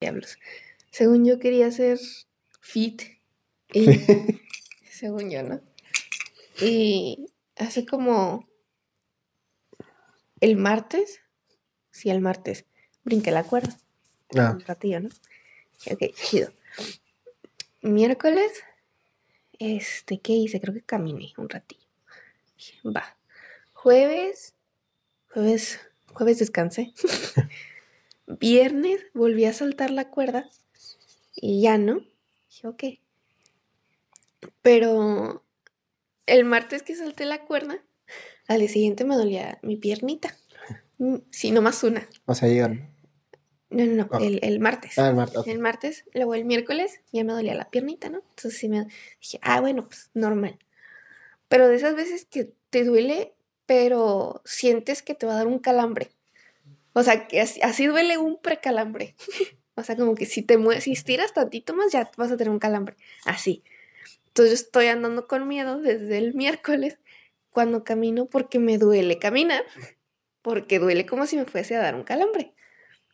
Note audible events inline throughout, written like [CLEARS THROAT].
diablos. Según yo quería ser fit. Y, [LAUGHS] según yo, ¿no? Y hace como el martes, sí, el martes, brinqué la cuerda. Ah, Un ratillo, ¿no? Ok, chido. Miércoles, este, ¿qué hice? Creo que caminé un ratillo. Va. Jueves, jueves, jueves descansé. [LAUGHS] Viernes volví a saltar la cuerda y ya no. Dije, ok. Pero el martes que salté la cuerda, al día siguiente me dolía mi piernita. Mm, Sí, nomás una. o sea, llegan. No, no, no, el, el martes. Ah, el martes. El martes, luego el miércoles ya me dolía la piernita, ¿no? Entonces sí me dije, ah, bueno, pues normal. Pero de esas veces que te duele, pero sientes que te va a dar un calambre. O sea, que así, duele un precalambre. [LAUGHS] o sea, como que si te mueves, si estiras tantito más, ya vas a tener un calambre. Así. Entonces yo estoy andando con miedo desde el miércoles cuando camino porque me duele caminar, porque duele como si me fuese a dar un calambre.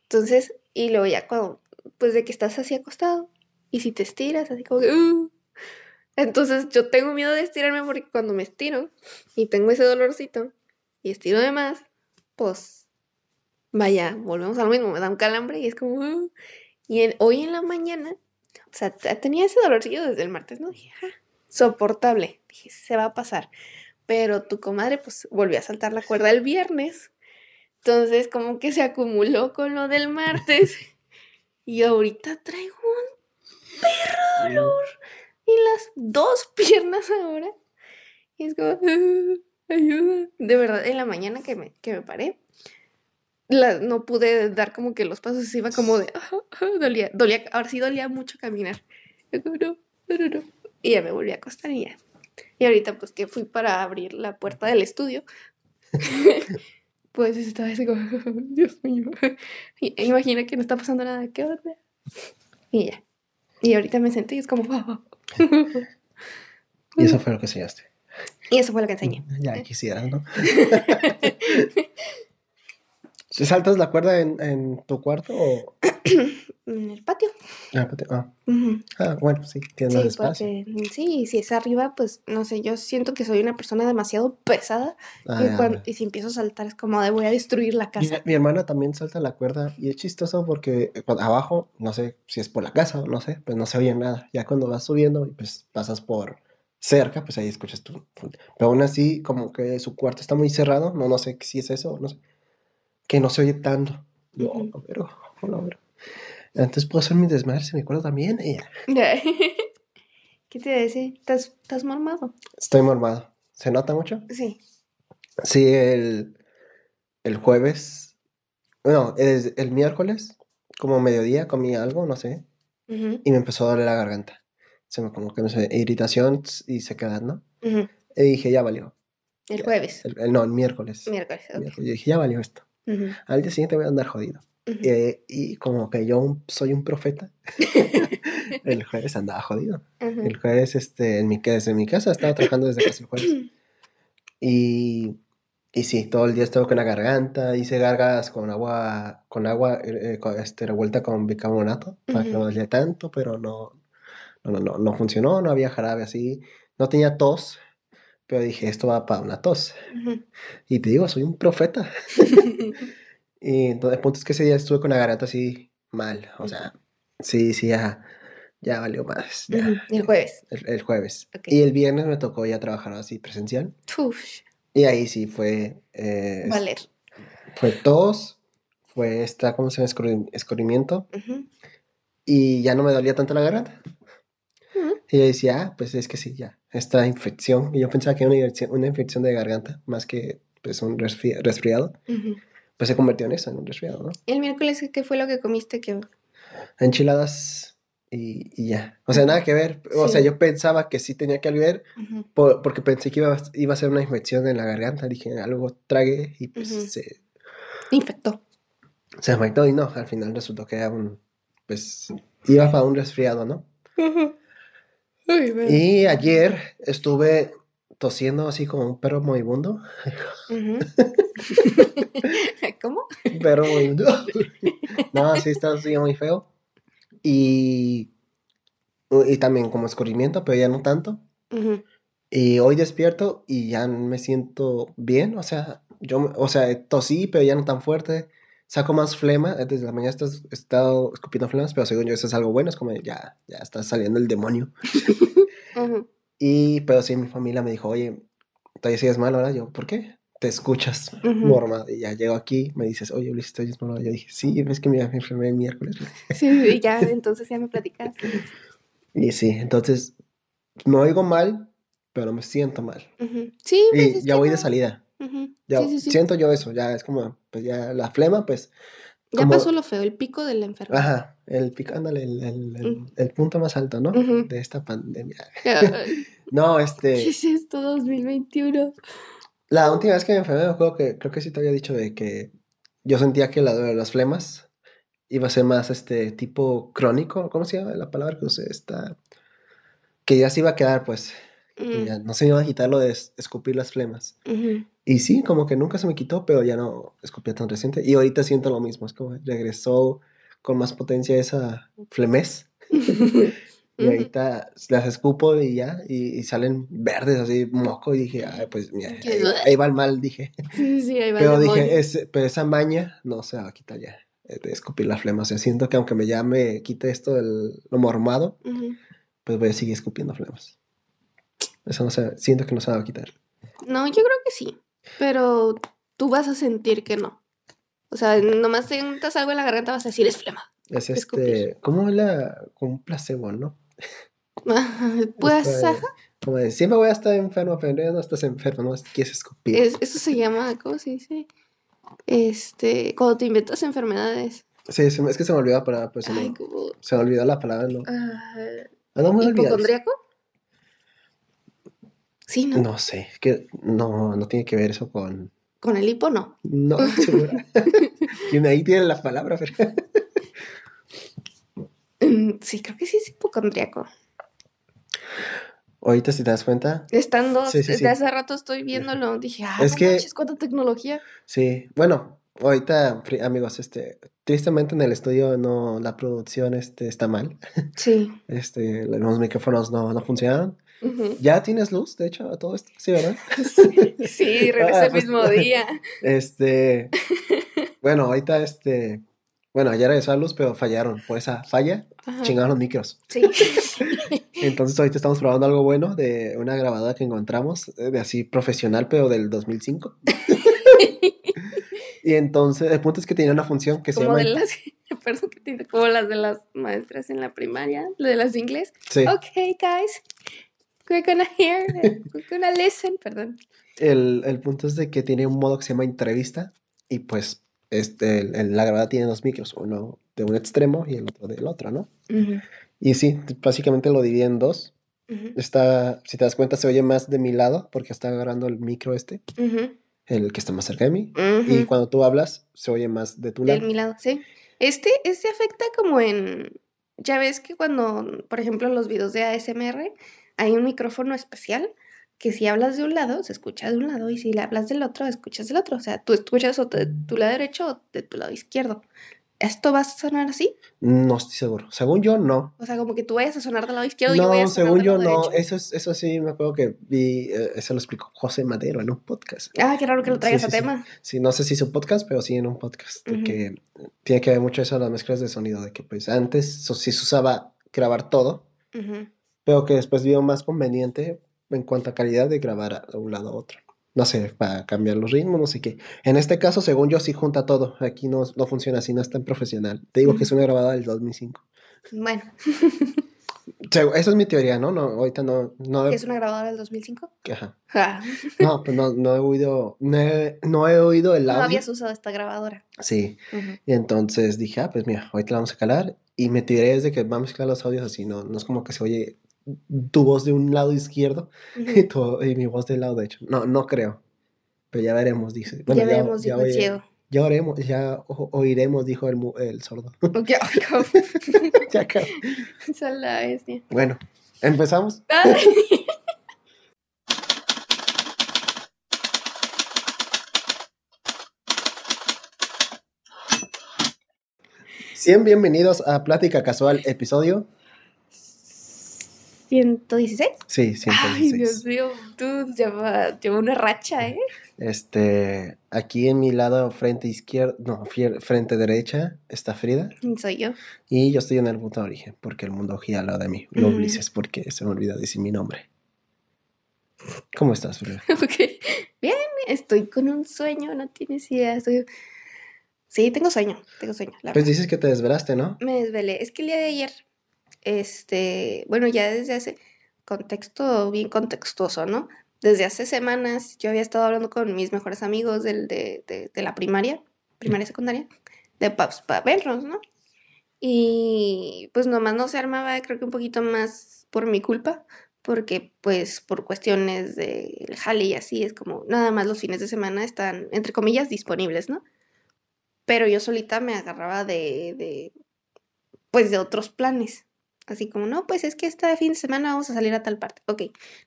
Entonces, y luego ya cuando, pues de que estás así acostado, y si te estiras, así como que, "Uh". entonces yo tengo miedo de estirarme porque cuando me estiro y tengo ese dolorcito y estiro de más, pues vaya, volvemos a lo mismo, me da un calambre y es como, y hoy en la mañana, o sea, tenía ese dolorcillo desde el martes, ¿no? Dije, "Ah, soportable, dije, se va a pasar. Pero tu comadre, pues, volvió a saltar la cuerda el viernes. Entonces, como que se acumuló con lo del martes. Y ahorita traigo un perro dolor en las dos piernas ahora. Y es como, "Ah, ayuda. De verdad, en la mañana que me, que me paré, la- no pude dar como que los pasos, iba como de, [LAUGHS] [LAUGHS] dolía, dolía, ahora sí dolía mucho caminar. Yo como, no, no, no, no. Y ya me volví a acostar y ya. Y ahorita pues que fui para abrir la puerta del estudio, [LAUGHS] pues estaba así como, Dios mío. Y- e imagina que no está pasando nada, ¿qué onda? Y ya. Y ahorita me senté y es como, Y eso fue lo que enseñaste. y eso fue lo que enseñé. Ya quisieras, ¿no? ¿Se saltas la cuerda en, en tu cuarto o...? [CLEARS THROAT] En el patio. Ah, pate- ah, ah, bueno, sí, tienes más Sí, espacio. porque sí, si es arriba, pues no sé, yo siento que soy una persona demasiado pesada Ah, y, ya, cuan- ya. y si empiezo a saltar es como de voy a destruir la casa. mi hermana también salta la cuerda y es chistoso porque cuando- abajo, no sé si es por la casa o no sé, pues no se oye nada. Ya cuando vas subiendo y pues pasas por cerca, pues ahí escuchas tú. Pero aún así, como que su cuarto está muy cerrado, no, no sé si es eso, no sé, que no se oye tanto. Yo, Ujú. "Oh, pero, oh, pero. Antes puedo hacer mi desmadre, se me acuerda también. y ya. [LAUGHS] ¿Qué te iba a decir? ¿Estás, estás mormado? Estoy mormado. ¿Se nota mucho? Sí. Sí, el, el jueves, no, el, el miércoles, como mediodía, comí algo, no sé, y me empezó a doler la garganta. Se me como que no sé, irritación y sequedad, ¿no? Y dije, ya valió. El jueves. El, el- no, el miércoles. Miércoles. ok. Miércoles. Yo dije, ya valió esto. Ujú, Al día siguiente voy a andar jodido. ujú. Eh, y como que yo un- soy un profeta, [LAUGHS] el jueves andaba jodido. Ujú. El jueves, este, en mi, desde mi casa, estaba trabajando desde casi el jueves. Y, y sí, todo el día estaba con la garganta, hice gargas con agua, con agua eh, eh, con, este, revuelta con bicarbonato, para que no doliera tanto, pero no, no, no, no funcionó, no había jarabe así. No tenía tos, pero dije, esto va para una tos. Ujú. Y te digo, soy un profeta. [LAUGHS] Y entonces, el punto es que ese día estuve con la garganta así mal, o sea, sí, sí, ya, ya valió más, ya, Ujú, El jueves. el, el jueves. Ok. Y el viernes me tocó ya trabajar así presencial. Uf, Y ahí sí fue, eh, valer. fue tos, fue esta, ¿cómo se llama? Escurri- Escurrimiento. Ujú, Y ya no me dolía tanto la garganta. Ujú. Y yo decía, ah, pues es que sí, ya, esta infección. Y yo pensaba que era una, infección- una infección de garganta, más que pues un resfri- resfriado. Pues se convirtió en eso, en un resfriado, ¿no? El miércoles, ¿qué fue lo que comiste? Que... Enchiladas y, y ya. O sea, nada que ver. O sea, yo pensaba que sí tenía que ver por- porque pensé que iba, a- iba a ser una infección en la garganta. Dije, algo tragué y pues se, Infectó. se afectó y no, al final resultó que era un, pues, iba para un resfriado, ¿no? Ujú. Ay. Y ayer estuve tosiendo así como un perro moribundo. [LAUGHS] ¿Cómo? Perro moribundo. no, sí, estaba así muy feo. y, y también como escurrimiento, pero ya no tanto. Y hoy despierto y ya me siento bien, o sea, yo, me- o sea, tosí, pero ya no tan fuerte. Saco más flema, desde la mañana estás- he estado escupiendo flemas, pero según yo eso es algo bueno, es como ya, ya está saliendo el demonio. [LAUGHS] Y, pero sí, mi familia me dijo, oye, todavía sigues mal ahora. Yo, ¿por qué? Te escuchas Ujú. normal. Y ya llego aquí, me dices, oye, Ulises, ¿te oyes mal? Yo dije, sí, es que me enfermé el miércoles. Sí, y ya, entonces ya me platicas. [LAUGHS] Y sí, entonces, me oigo mal, pero me siento mal. Ujú. Sí, pues Y ya voy de no. Salida. Ujú. Ya Sí, sí, sí. siento yo eso, ya es como, pues ya la flema, pues, Ya como- pasó lo feo, el pico de la enfermedad. ajá, el picándole, el, el, el- Mm. el punto más alto, ¿no? De esta pandemia. [LAUGHS] [LAUGHS] No, ¿Qué este, es esto 2021? la última vez que me enfermé, me acuerdo que, creo que sí te había dicho de que yo sentía que la las flemas iba a ser más, este, tipo crónico, ¿cómo se llama la palabra que usé? Esta, que ya se iba a quedar, pues, Mm, ya no se iba a quitar lo de es- escupir las flemas. ujú. Y sí, como que nunca se me quitó, pero ya no escupía tan reciente. Y ahorita siento lo mismo, es como regresó con más potencia esa flemez. [LAUGHS] Y ahorita las escupo y ya, y, y salen verdes así, moco. Y dije, ay, pues mira, ahí, ahí va el mal, dije. [LAUGHS] Sí, sí, ahí va Pero dije, ese- pero esa maña no se va a quitar ya, eh, de escupir la flema. O sea, siento que aunque me ya me quite esto del lo mormado, pues voy a seguir escupiendo flemas. Eso no se, siento que no se va a quitar. No, yo creo que sí, pero tú vas a sentir que no. O sea, nomás sientas algo en la garganta vas a decir es flema. Es este, como la, como un placebo, ¿no? Pues, ajá, Como de, siempre voy a estar enfermo, pero no estás enfermo, no quieres escupir. es- eso se llama, ¿cómo se dice? Este, cuando te inventas enfermedades. Sí, es que se me olvidó la palabra, pues se me, Ay, como... se me olvidó la palabra, ¿no? ah, Ando muy olvidado. Sí, ¿no? No sé, es que no, no tiene que ver eso con... Con el hipo no. No, [LAUGHS] seguro. [LAUGHS] Tiene- ahí tiene la palabra, pero... Mm, Sí, creo que sí es hipocondríaco. Ahorita si te das cuenta, Estando, Sí, sí, desde sí. hace rato estoy viéndolo, dije, ah, Es no que- manches, cuánta tecnología. sí, bueno, ahorita, amigos, este, tristemente en el estudio no, la producción este, está mal, Sí. este, los micrófonos no, no funcionaron. Ya tienes luz, de hecho, a todo esto, sí, ¿verdad? [LAUGHS] Sí, regresé [LAUGHS] Ah, el pues- mismo día. Este, bueno, ahorita este, bueno, ya regresó la luz, pero fallaron. Por esa falla, Ajá. chingaron los micros. Sí. [LAUGHS] Entonces ahorita estamos probando algo bueno de una grabadora que encontramos, eh, de así profesional, pero del 2005. Y entonces, el punto es que tenía una función que se llama... de las, perdón que te diga, como las de las maestras en la primaria, de las de inglés. Sí, Okay, guys, we're gonna hear, [LAUGHS] we're gonna listen, perdón. el, el punto es de que tiene un modo que se llama entrevista y pues este, el- el- la grabadora tiene dos micros, uno de un extremo y el otro del otro, ¿no? Y sí, básicamente lo dividí en dos. Ujú, Está, si te das cuenta, se oye más de mi lado porque está agarrando el micro este, ujú, el que está más cerca de mí. Y cuando tú hablas, se oye más de tu De lado. mi lado, sí. Este, este afecta como en, ya ves que cuando, por ejemplo, los videos de ASMR hay un micrófono especial que si hablas de un lado, se escucha de un lado y si le hablas del otro, escuchas del otro. O sea, tú escuchas o de tu lado derecho o de tu lado izquierdo. ¿Esto va a sonar así? No estoy seguro. Según yo, no. O sea, como que tú vayas a sonar del lado izquierdo y yo voy a No, sonar según del yo, lado no. derecho. Eso, es, eso sí me acuerdo que vi, eh, eso lo explicó José Madero en un podcast. Ah, qué raro que lo traigas sí, a sí. tema. Sí, no sé si es un podcast, pero sí en un podcast. de Ujú. que tiene que ver mucho eso, las mezclas de sonido, de que pues antes sí se usaba grabar todo, Ujú. Pero que después vio más conveniente en cuanto a calidad de grabar de un lado a otro. No sé, para cambiar los ritmos, no sé qué. En este caso, según yo, sí junta todo. Aquí no, no funciona así, no es tan profesional. Te digo que es una grabada del 2005. Bueno, [LAUGHS] Esa es mi teoría, ¿no? no ahorita no... no ¿es una grabadora del 2005? Ajá. Ja. [LAUGHS] No, pues no, no he oído, no he, no he oído el No audio. habías usado esta grabadora. Sí, Ujú. y entonces dije, ah, pues mira, ahorita la vamos a calar. Y me tiré desde que va a mezclar los audios así, no, no es como que se oye tu voz de un lado izquierdo y, Ujú. tu- y mi voz del lado derecho. No, no creo. Pero ya veremos, dice. ya veremos, dijo el ciego. Ya oremos, ya o- oiremos, dijo el, el sordo. [LAUGHS] Ya es [LAUGHS] [LAUGHS] la bestia. Bueno, empezamos. Sean bienvenidos a Plática Casual, episodio 116. Sí, 116. Ay, Dios mío, tú lleva, lleva una racha, ¿eh? Este, aquí en mi lado frente izquierdo, no, frente derecha está Frida Soy yo. y yo estoy en el punto de origen porque el mundo gira al lado de mí. Lo. Ulises porque se me olvida decir mi nombre. ¿Cómo estás, Frida? [LAUGHS] Ok. Bien, estoy con un sueño, no tienes idea. estoy- Sí, tengo sueño, tengo sueño. la Pues verdad. dices que te desvelaste, ¿no? Me desvelé. Es que el día de ayer, este, bueno, ya desde hace contexto bien contextuoso, ¿no? Desde hace semanas yo había estado hablando con mis mejores amigos del, de, de- de la primaria, primaria secundaria, de pues, para ¿no? Y pues nomás no se armaba, creo que un poquito más por mi culpa, porque pues por cuestiones del jale y así es como nada más los fines de semana están, entre comillas, disponibles, ¿no? Pero yo solita me agarraba de, de pues de otros planes. Así como, no, pues es que este fin de semana vamos a salir a tal parte. Ok.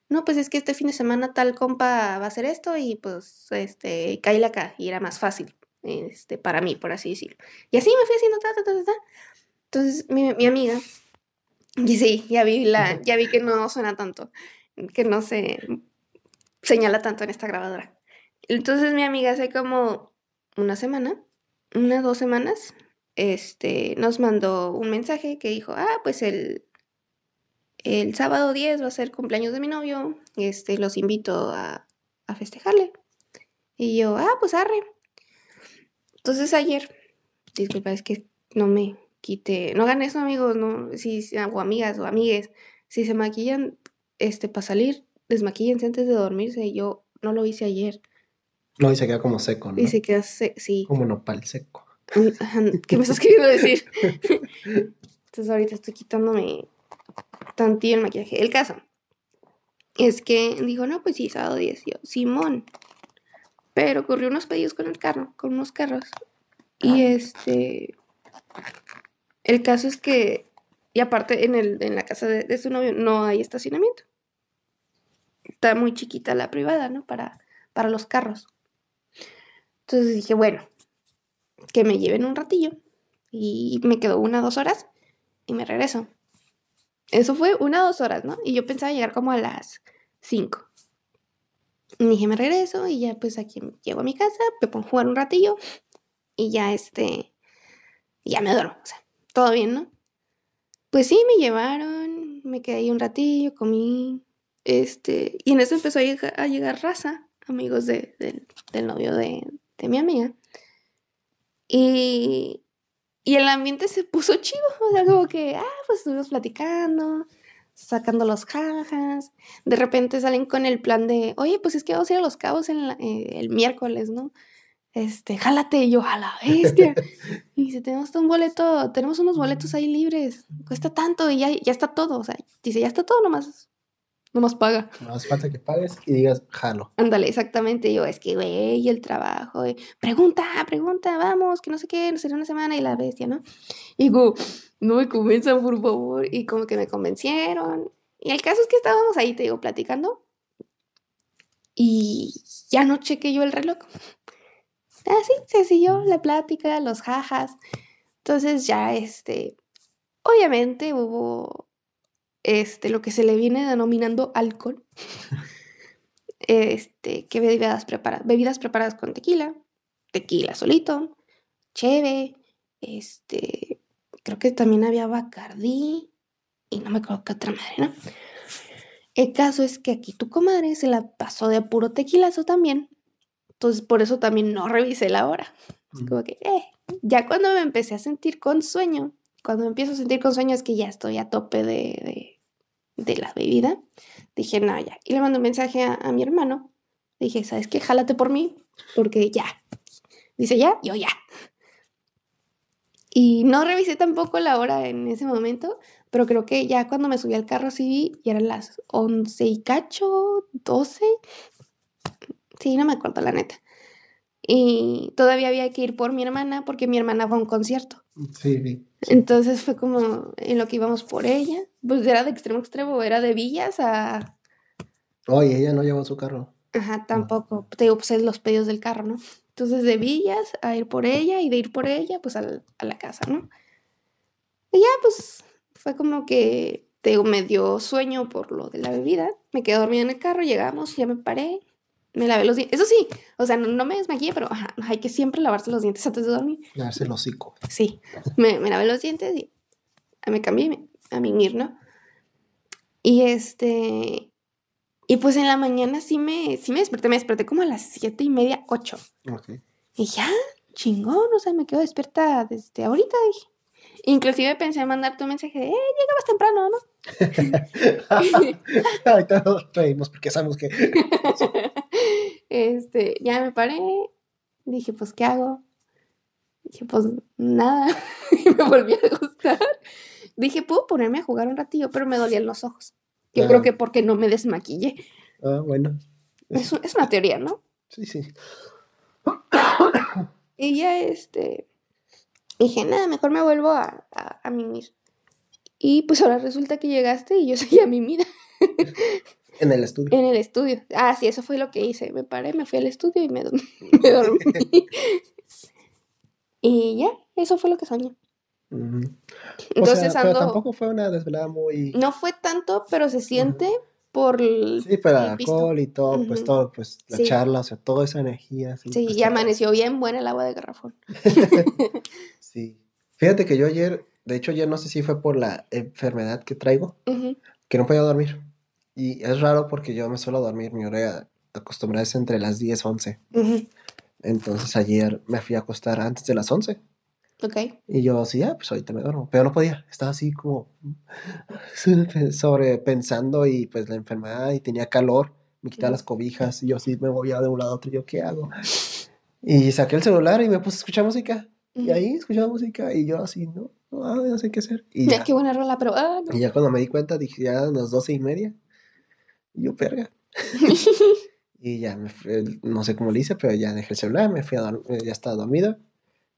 No, pues es que este fin de semana tal compa va a hacer esto y pues, este, cállale acá. Y era más fácil, este, para mí, por así decirlo. Y así me fui haciendo ta, ta, ta, ta, ta. Entonces, mi, mi amiga, y sí, ya vi la, ya vi que no suena tanto, que no se señala tanto en esta grabadora. Entonces, mi amiga hace como una semana, unas dos semanas, este, nos mandó un mensaje que dijo, ah, pues el, el sábado 10 va a ser cumpleaños de mi novio, este, los invito a, a festejarle. Y yo, ah, pues arre. Entonces ayer, disculpa, es que no me quite, no hagan eso amigos, no, si, o amigas o amigues, si se maquillan, este, para salir, desmaquíllense antes de dormirse. Y yo no lo hice ayer. No, y se queda como seco, ¿no? Y se queda, se- sí. Como nopal seco. ¿Qué me estás queriendo decir? Entonces ahorita estoy quitándome tantillo el maquillaje. El caso es que dijo, no, pues sí, sábado 10. Yo, Simón. Pero ocurrió unos pedidos con el carro, con unos carros. Y este... El caso es que... Y aparte, en, el, en la casa de, de su novio no hay estacionamiento. Está muy chiquita la privada, ¿no? Para, para los carros. Entonces dije, bueno, que me lleven un ratillo. Y me quedó una, dos horas y me regreso. Eso fue una, dos horas, ¿no? Y yo pensaba llegar como a las cinco. Y dije, me regreso y ya pues aquí llego a mi casa, me pongo a jugar un ratillo y ya este, ya me duermo. O sea, todo bien, ¿no? Pues sí, me llevaron, me quedé ahí un ratillo, comí, este, y en eso empezó a llegar, raza, amigos de- del- del novio de, de mi amiga. Y, y el ambiente se puso chido, o sea, como que, ah, pues estuvimos platicando, sacando los jajas. De repente salen con el plan de, oye, pues es que vamos a ir a Los Cabos en la- eh, el miércoles, ¿no? Este, jálate, y yo, a la bestia. [LAUGHS] Y dice, tenemos un boleto, tenemos unos boletos ahí libres, cuesta tanto y ya, ya está todo, o sea, dice, ya está todo, nomás, nomás paga. No hace falta que pagues y digas, jalo. Ándale, exactamente. Yo, es que, güey, el trabajo. eh, Pregunta, pregunta, vamos, que no sé qué, no será una semana y la bestia, ¿no? Y como, no me convenzan, por favor. Y como que me convencieron. Y el caso es que estábamos ahí, te digo, platicando. Y ya no chequé yo el reloj. Así se siguió la plática, los jajas. Entonces ya, este, obviamente hubo, este, lo que se le viene denominando alcohol este, que bebidas preparadas, bebidas preparadas con tequila, tequila solito, cheve, este, creo que también había bacardí y no me acuerdo qué otra madre, ¿no? El caso es que aquí tu comadre se la pasó de puro tequilazo también, entonces por eso también no revisé la hora. Es como que, eh, ya cuando me empecé a sentir con sueño, cuando empiezo a sentir con sueño que ya estoy a tope de, de, la bebida, dije, no, ya. Y le mandé un mensaje a, a mi hermano. Dije, ¿sabes qué? Jálate por mí, porque ya. Dice, ya, yo ya. Y no revisé tampoco la hora en ese momento, pero creo que ya cuando me subí al carro sí vi, y eran las 11 y cacho, 12. Sí, no me acuerdo la neta. Y todavía había que ir por mi hermana porque mi hermana fue a un concierto. Sí, sí. Entonces fue como en lo que íbamos por ella. Pues era de extremo a extremo, era de Villas a... Oye, ella no llevó su carro. Ajá, tampoco. Te digo, pues es los pedidos del carro, ¿no? Entonces de Villas a ir por ella y de ir por ella, pues al- a la casa, ¿no? Y ya, pues, fue como que te digo, me dio sueño por lo de la bebida. Me quedé dormida en el carro, llegamos, ya me paré, me lavé los dientes. Eso sí, o sea, no, no me desmaquillé, pero ajá, hay que siempre lavarse los dientes antes de dormir. Lavarse el hocico. Sí, me, me lavé los dientes y me cambié a mimir, ¿no? Y este. Y pues en la mañana sí me, sí me desperté, me desperté como a las siete y media, ocho. Ok. Y ya, chingón, o sea, me quedo despierta desde ahorita, dije. Inclusive pensé en mandarte un mensaje de, eh, llegabas temprano, ¿no? [LAUGHS] Ahorita nos reímos porque sabemos que. este, ya me paré, dije, pues, ¿qué hago? Dije, pues, nada, [LAUGHS] y me volví a acostar. Dije, puedo ponerme a jugar un ratillo, pero me dolían los ojos. Yo Ah. creo que porque no me desmaquillé. Ah, bueno. Es, es una teoría, ¿no? Sí, sí. Y ya, este, dije, nada, mejor me vuelvo a, a, a mimir. Y pues ahora resulta que llegaste y yo seguía mimida [LAUGHS] En el estudio. en el estudio. Ah, sí, eso fue lo que hice. Me paré, me fui al estudio y me, dormí- [LAUGHS] [LAUGHS] me dormí. y ya, eso fue lo que soñé. Ujú. O Entonces sea, pero ando... tampoco fue una desvelada muy. No fue tanto, pero se siente por el... Sí, pero el alcohol y todo, pues todo, pues la Sí. charla, o sea, toda esa energía. Sí, Sí, pues, y amaneció bien buena el agua de garrafón. [LAUGHS] [LAUGHS] Sí. Fíjate que yo ayer, de hecho, ayer no sé si fue por la enfermedad que traigo, que no podía dormir. Y es raro porque yo me suelo dormir, mi hora acostumbrada es entre las 10 11. ujú. Entonces ayer me fui a acostar antes de las 11. Y yo así, ah, pues ahorita me duermo. Pero no podía, estaba así como [LAUGHS] sobrepensando y pues la enfermedad y tenía calor. Me quitaba las cobijas y yo así me movía de un lado a otro. y Yo, ¿qué hago? Y saqué el celular y me puse a escuchar música. Y ahí escuchaba música y yo así, no, no, ah, no sé qué hacer. Y Ya, ya, qué buena rola, pero... ah, no. y ya cuando me di cuenta dije, ya eran las doce y media. Y yo, perga. [LAUGHS] Y ya, me fui- no sé cómo le hice, pero ya dejé el celular, me fui a dormir, ya estaba dormido.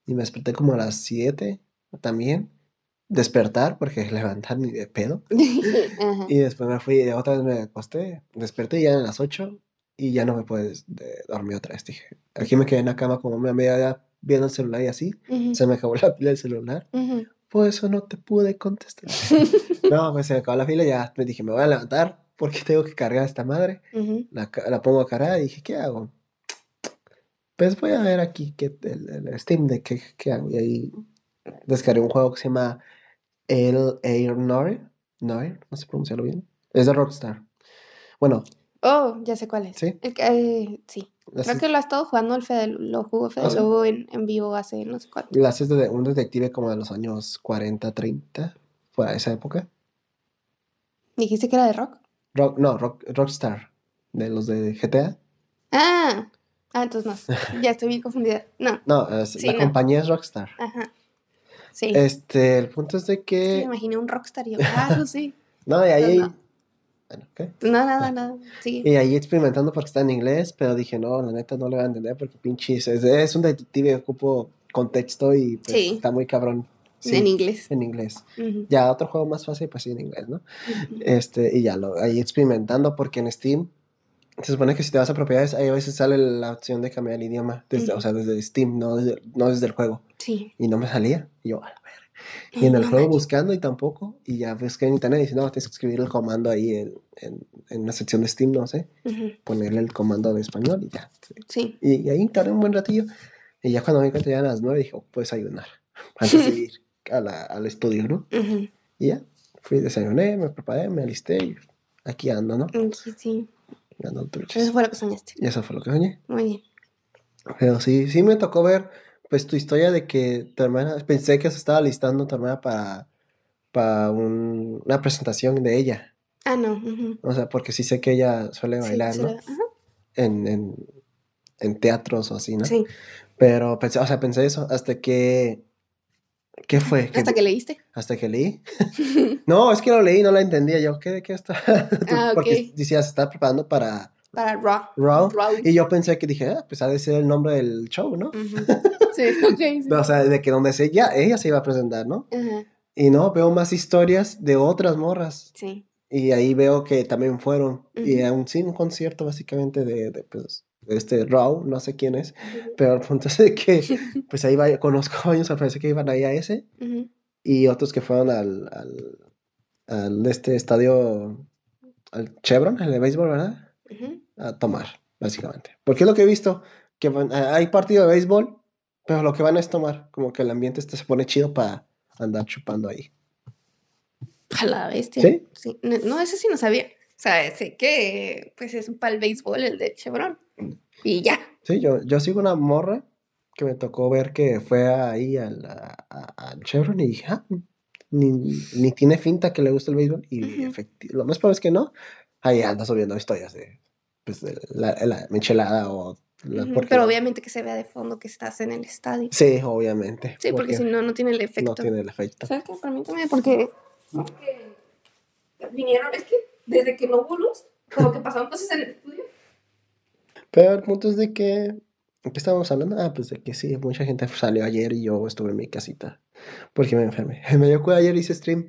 Y me desperté como a las 7 también. Despertar, porque [LAUGHS] levantar ni de pedo. Y después me fui, otra vez me acosté, desperté ya eran las 8 y ya no me puedes de- dormir otra vez. Dije, aquí me quedé en la cama como una media hora viendo el celular y así. Se me acabó la pila del celular. Por eso no te pude contestar. [LAUGHS] no, pues se me acabó la pila y ya me dije, me voy a levantar porque tengo que cargar a esta madre. La, la pongo a cargar y dije, ¿qué hago? Pues voy a ver aquí qué, el, el Steam de qué, qué hago. Y ahí descargué un juego que se llama El Air Noir. Noir, no sé pronunciarlo bien. Es de Rockstar. Bueno, Oh, ya sé cuál es. ¿Sí? El que- eh, sí. Creo que lo ha estado jugando el Fede, lo jugó Fede ¿Ah, sí? Lobo en, en vivo hace no sé cuánto. la haces de un detective como de los años 40, 30, fuera de esa época. ¿Dijiste que era de rock? Rock, no, Rock, Rockstar, de los de GTA. Ah, ah, entonces no. Ya estoy bien confundida. No, No, es- Sí, la no. compañía es Rockstar. ajá. Sí. Este, el punto es de Sí, me que... imaginé un rockstar y yo, ah, no sé. No, y ahí... No, no. Bueno, ¿qué? No, nada, nada. Sí. Y ahí experimentando porque está en inglés, pero dije, no, la neta no le voy a entender porque pinches, es, es un detective, ocupo contexto y pues, Sí. está muy cabrón. Sí, En inglés. en inglés. Ujú, Ya otro juego más fácil, pues sí, en inglés, ¿no? Este, y ya lo, ahí experimentando porque en Steam se supone que si te vas a propiedades, ahí a veces sale la opción de cambiar el idioma, desde, Ujú. o sea, desde Steam, no desde, no desde el juego. Sí. Y no me salía. Y yo, a la verga. Y en el No juego manches. buscando y tampoco. Y ya busqué en internet y dice, no, tienes que escribir el comando ahí en, en, en una sección de Steam, no sé. Ujú, Ponerle el comando de español y ya. sí. Y, y ahí tardé un buen ratillo. Y ya cuando me cuenta ya eran las nueve, dije, oh, puedes ayunar. [LAUGHS] Antes de ir a la- al estudio, ¿no? Ujú. Y ya, fui, desayuné, me preparé, me alisté y aquí ando, ¿no? Sí, sí. Truchas. Eso fue lo que soñaste. Y eso fue lo que soñé. Muy bien. Pero sí, sí me tocó ver, pues, tu historia de que tu hermana, pensé que se estaba listando tu hermana para, para un- una presentación de ella. Ah, no. O sea, porque sí sé que ella suele bailar, sí, ¿no? la- ajá, En, en, en teatros o así, ¿no? sí. Pero pensé, o sea, pensé eso hasta que... ¿Qué fue? Hasta que leíste. Hasta que leí. [LAUGHS] [LAUGHS] No, es que lo leí, no la entendía yo. ¿Qué de qué está? [LAUGHS] Ah, Porque ok. decía, se está preparando para Para Raw. Raw. Raw. Y yo pensé que dije, ah, pues ha de ser el nombre del show, ¿no? Ujú. Sí, ok. sí. O sea, de que donde se, ya, ella se iba a presentar, ¿no? Ajá, Y no, veo más historias de otras morras. Sí. Y ahí veo que también fueron. Y Ujú. aún sí, un concierto básicamente de, de, pues, este Raw, no sé quién es. Pero el punto es de que, [LAUGHS] pues ahí va, conozco años, al parecer que iban ahí a ese. Y otros que fueron al, al, al este estadio, al Chevron, el de béisbol, ¿verdad? A tomar, básicamente. Porque es lo que he visto, que van- hay partido de béisbol, pero lo que van es tomar, como que el ambiente este se pone chido para andar chupando ahí. A la bestia. ¿Sí? No, no, eso sí no sabía. O sea, sé que pues es para el béisbol el de Chevron. Y ya. Sí, yo, yo sigo una morra que me tocó ver que fue ahí al, a- Chevron y dije, ah, ni, ni tiene finta que le gusta el béisbol. Y efecti- lo más probable es que no. Ahí anda subiendo historias de, pues, de la, la michelada o... la- Pero obviamente que se vea de fondo que estás en el estadio. Sí, obviamente. Sí, porque si no, no tiene el efecto. no tiene el efecto. ¿Sabes qué? Permítame, porque porque vinieron, es que desde que no luz, como que pasaron cosas en el estudio. Pero el punto es de que... ¿De qué estábamos hablando? Ah, pues de que sí, mucha gente salió ayer y yo estuve en mi casita porque me enfermé. [LAUGHS] Me dio ayer, hice stream.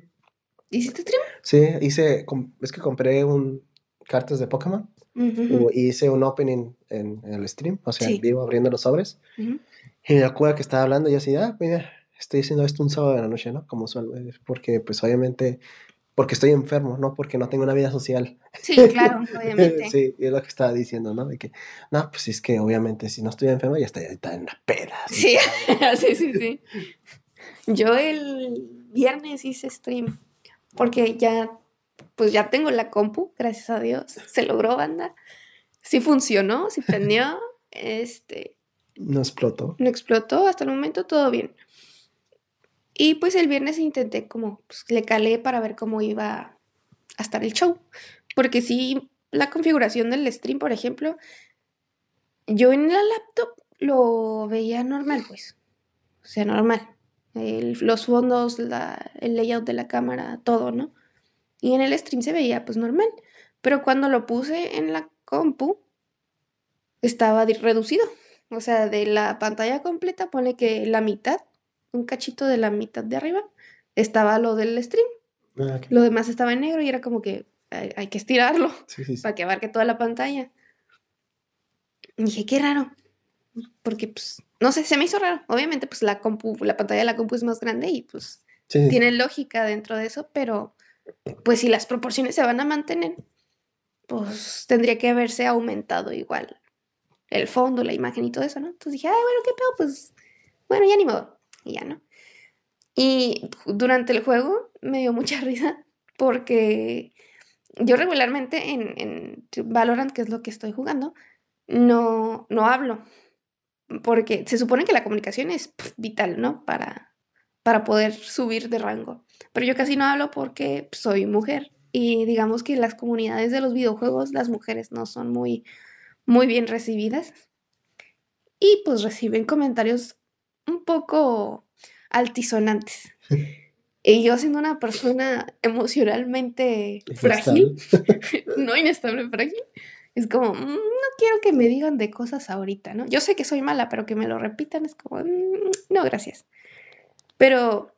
¿Hiciste stream? Sí, hice, es que compré un cartas de Pokémon Ujú, o hice un opening en, en el stream, o sea, Sí. en vivo abriendo los sobres. ujú. Y me acuerdo que estaba hablando y yo así, ah, mira, estoy haciendo esto un sábado de la noche, ¿no? Como usualmente, porque pues obviamente, porque estoy enfermo, no porque no tengo una vida social. Sí, [LAUGHS] claro, obviamente. Sí, y es lo que estaba diciendo, ¿no? De que, no, pues es que obviamente si no estoy enfermo ya estaría ahorita en la peda. Sí, [LAUGHS] sí, sí, sí. Yo el viernes hice stream porque ya, pues ya tengo la compu, gracias a Dios. Se logró, banda. Sí funcionó, sí prendió. [LAUGHS] Este, No explotó. no explotó, hasta el momento todo bien. Y pues el viernes intenté como, pues, le calé para ver cómo iba a estar el show. Porque sí, la configuración del stream, por ejemplo, yo en la laptop lo veía normal, pues. O sea, normal. Los fondos, la- el layout de la cámara, todo, ¿no? Y en el stream se veía pues normal. Pero cuando lo puse en la compu, estaba reducido. O sea, de la pantalla completa, pone que la mitad, un cachito de la mitad de arriba, estaba lo del stream. Ah. Lo demás estaba en negro y era como que hay, hay que estirarlo [LAUGHS] Sí, sí, sí. para que abarque toda la pantalla. Y dije, qué raro. Porque, pues, no sé, se me hizo raro. Obviamente, pues la compu, la pantalla de la compu es más grande y pues tiene lógica dentro de eso, pero pues si las proporciones se van a mantener, pues tendría que haberse aumentado igual el fondo, la imagen y todo eso, ¿no? Entonces dije, ay, bueno, qué pedo, pues, bueno, ya ni modo. Y ya, ¿no? Y durante el juego me dio mucha [LAUGHS] risa porque yo regularmente en, en Valorant, que es lo que estoy jugando, no, no hablo. Porque se supone que la comunicación es vital, ¿no? Para, para poder subir de rango. Pero yo casi no hablo porque soy mujer. Y digamos que en las comunidades de los videojuegos las mujeres no son muy, muy bien recibidas. Y pues reciben comentarios un poco altisonantes. Y yo siendo una persona emocionalmente frágil, [LAUGHS] no inestable, frágil, es como, "Mm, no quiero que me digan de cosas ahorita, ¿no? Yo sé que soy mala, pero que me lo repitan es como, "Mm, no, gracias. Pero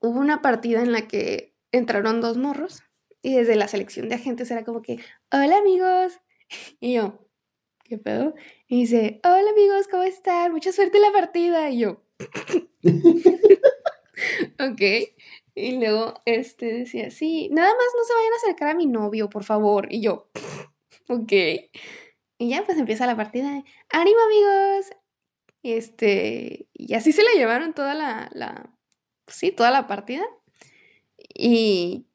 hubo una partida en la que entraron dos morros y desde la selección de agentes era como que, hola amigos. [LAUGHS] Y yo, ¿qué pedo? Y dice, hola amigos, ¿cómo están? Mucha suerte en la partida. Y yo, [LAUGHS] ok. Y luego este decía, sí, nada más no se vayan a acercar a mi novio, por favor. Y yo, [LAUGHS] ok. Y ya pues empieza la partida ánimo amigos. Este, y así se la llevaron toda la, la, sí, toda la partida. Y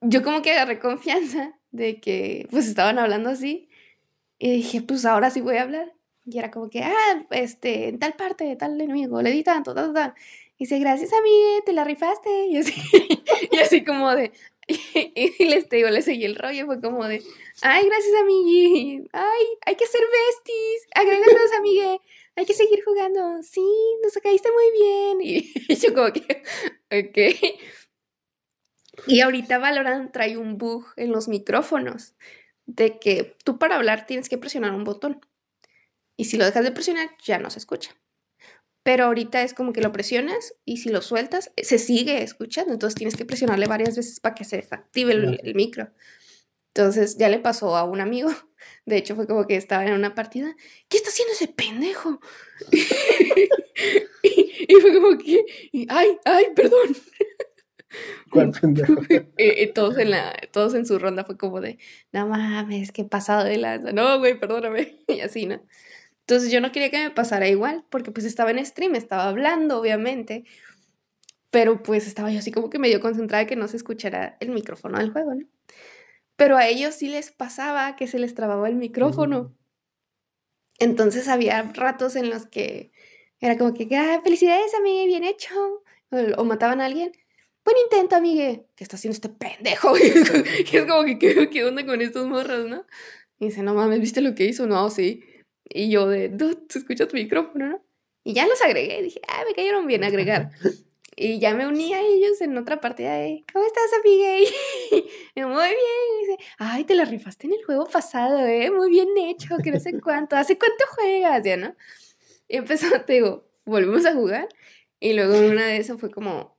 yo como que agarré confianza de que pues estaban hablando así. Y dije, pues ahora sí voy a hablar. Y era como que, ah, este, en tal parte, tal enemigo, le di tanto, tal, tal. Y dice, gracias, amiga, te la rifaste. Y así, [LAUGHS] y así como de, [LAUGHS] y, les digo, le seguí el rollo, fue como de, ay, gracias, amigui, ay, hay que ser besties, agréganos, amigue, hay que seguir jugando, sí, nos caíste muy bien. [LAUGHS] Y, yo como que, ok. Y ahorita Valorant trae un bug en los micrófonos de que tú para hablar tienes que presionar un botón. Y si lo dejas de presionar, ya no se escucha. Pero ahorita es como que lo presionas y si lo sueltas, se sigue escuchando. Entonces tienes que presionarle varias veces para que se desactive el, el micro. Entonces ya le pasó a un amigo. De hecho, fue como que estaba en una partida. ¿Qué está haciendo ese pendejo? [LAUGHS] y, y fue como que, y, ay, ay, perdón. [LAUGHS] ¿Cuál pendejo? [LAUGHS] [LAUGHS] Y, y todos, en la, todos en su ronda fue como de, no mames, qué pasado de lanza. No, güey, perdóname. Y así, ¿no? Entonces yo no quería que me pasara igual, porque pues estaba en stream, estaba hablando, obviamente. Pero pues estaba yo así como que medio concentrada que no se escuchara el micrófono del juego, ¿no? Pero a ellos sí les pasaba que se les trababa el micrófono. Entonces había ratos en los que era como que, ah, felicidades, amigue, bien hecho. O, o mataban a alguien. Buen intento, amigue. ¿Qué está haciendo este pendejo? [LAUGHS] y es como que, ¿qué, qué onda con estos morros, no? Y dice, no mames, ¿viste lo que hizo? No, sí. Y yo de, dude, se escucha tu micrófono, ¿no? Y ya los agregué. Dije, ah, me cayeron bien agregar. [LAUGHS] Y ya me uní a ellos en otra partida de, ¿cómo estás, amigue? [LAUGHS] Y muy bien. Y dice, ay, te la rifaste en el juego pasado, ¿eh? Muy bien hecho, que no sé cuánto. ¿Hace cuánto juegas? Ya, ¿no? Y empezó, te digo, volvimos a jugar. Y luego una de esas fue como,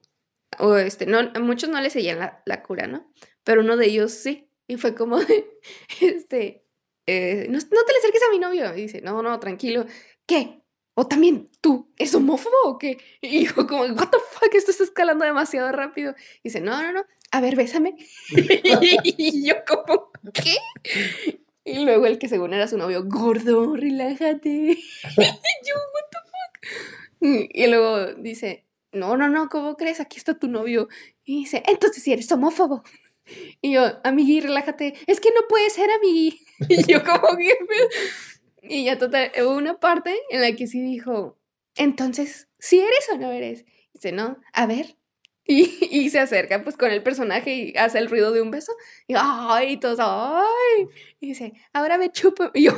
o este, no, muchos no les seguían la, cura, ¿no? Pero uno de ellos sí. Y fue como de, [LAUGHS] este, eh, no, no te le acerques a mi novio. Y dice, no, no, tranquilo. ¿Qué? ¿O también tú? ¿Es homófobo o qué? Y yo como, what the fuck, esto está escalando demasiado rápido. Y dice, no, no, no, a ver, bésame. [LAUGHS] y yo como, ¿qué? Y luego el que según era su novio, gordo, relájate. [LAUGHS] yo, what the fuck. Y luego dice, no, no, no, ¿cómo crees? Aquí está tu novio. Y dice, entonces si eres homófobo. Y yo, amigui, relájate. Es que no puede ser, amigui. [LAUGHS] Y yo como que... [LAUGHS] Y ya total, hubo una parte en la que sí dijo, entonces, ¿si eres o no eres? Dice, no, a ver. [LAUGHS] Y, y se acerca pues con el personaje y hace el ruido de un beso. Y ay, y todos, ay. Y dice, ahora me chupo. Y yo,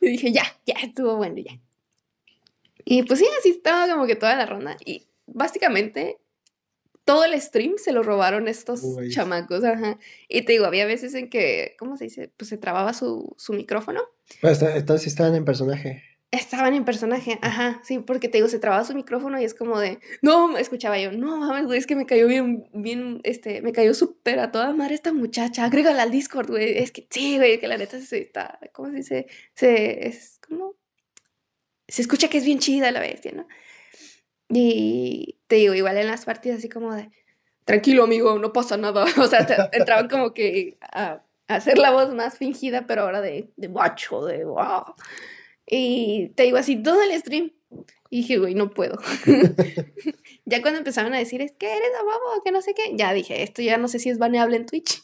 y dije, ya, ya estuvo bueno, ya. Y pues sí, así estaba como que toda la ronda. Y básicamente todo el stream se lo robaron estos Uy. chamacos, ajá. Y te digo, había veces en que, ¿cómo se dice? Pues se trababa su, su micrófono. Pero está- entonces estaban en personaje. Estaban en personaje, ajá, sí, porque te digo, se trababa su micrófono y es como de, no, escuchaba yo, no mames, güey, es que me cayó bien, bien, este, me cayó súper a toda madre esta muchacha, agrégala al Discord, güey, es que sí, güey, que la neta se está, ¿cómo se dice? Se, es como, se escucha que es bien chida la bestia, ¿no? Y te digo, igual en las partidas así como de, tranquilo amigo, no pasa nada, [LAUGHS] o sea, entraban como que a, a hacer la voz más fingida, pero ahora de, de macho, de wow. Y te digo así todo el stream. Y dije, güey, no puedo. [LAUGHS] ya cuando empezaron a decir, es que eres amabo, que no sé qué, ya dije, esto ya no sé si es baneable en Twitch.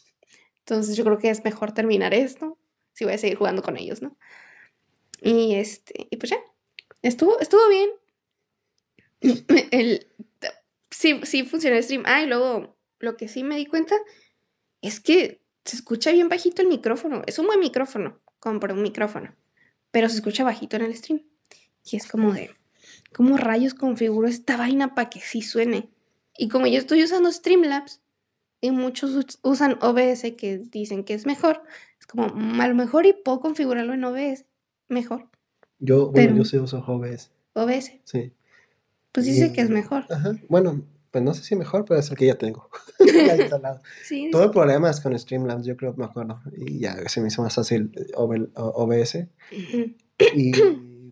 Entonces yo creo que es mejor terminar esto. Si voy a seguir jugando con ellos, ¿no? Y este, y pues ya. Estuvo, estuvo bien. [LAUGHS] El, sí, sí funcionó el stream. Ah, y luego lo que sí me di cuenta es que se escucha bien bajito el micrófono. Es un buen micrófono. Compré un micrófono pero se escucha bajito en el stream. Y es como de, ¿cómo rayos configuro esta vaina para que sí suene? Y como yo estoy usando Streamlabs, y muchos us- usan OBS que dicen que es mejor, es como, a lo mejor y puedo configurarlo en OBS, mejor. Yo, bueno, Pero- yo sí uso OBS. OBS, Sí. pues dice Y- que es mejor. Ajá. Bueno, pues no sé si mejor, pero es el que ya tengo. [LAUGHS] [LAUGHS] ya instalado. Sí, Todo el problema es con Streamlabs, yo creo, me acuerdo. Y ya se me hizo más fácil eh, OBS. Y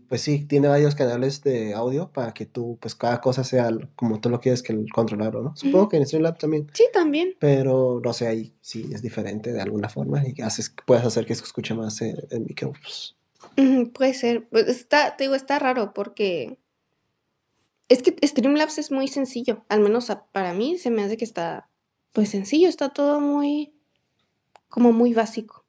pues sí, tiene varios canales de audio para que tú, pues cada cosa sea como tú lo quieres que el controlarlo, ¿no? Supongo que en Streamlabs también. Sí, también. Pero no sé, ahí sí es diferente de alguna forma y haces, puedes hacer que se escuche más en, en micrófonos. Ujú, Puede ser. Pues Está, te digo, está raro porque es que Streamlabs es muy sencillo. Al menos a- para mí se me hace que está, pues sencillo, está todo muy, como muy básico.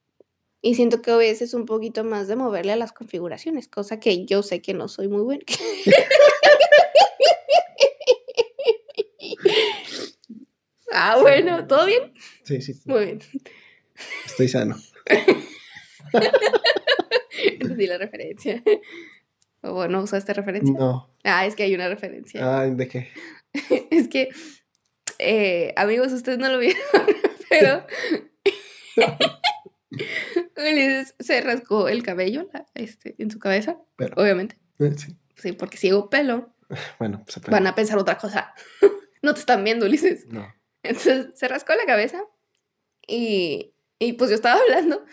Y siento que OBS es un poquito más de moverle a las configuraciones, cosa que yo sé que no soy muy buena. [LAUGHS] ah, bueno, ¿todo bien? Sí, sí, sí, Muy bien. estoy sano. [LAUGHS] [LAUGHS] Entendí la referencia. [LAUGHS] ¿O bueno, usaste referencia? No. Ah, es que hay una referencia. Ay, ¿de qué? [LAUGHS] Es que, eh, amigos, ustedes no lo vieron, pero Ulises se rascó el cabello la- este, en su cabeza, Pero, obviamente. eh, sí. Sí, porque si hago pelo, Bueno, puede. van a pensar otra cosa. No te están viendo, Ulises. No. Entonces se rascó la cabeza y, y pues yo estaba hablando,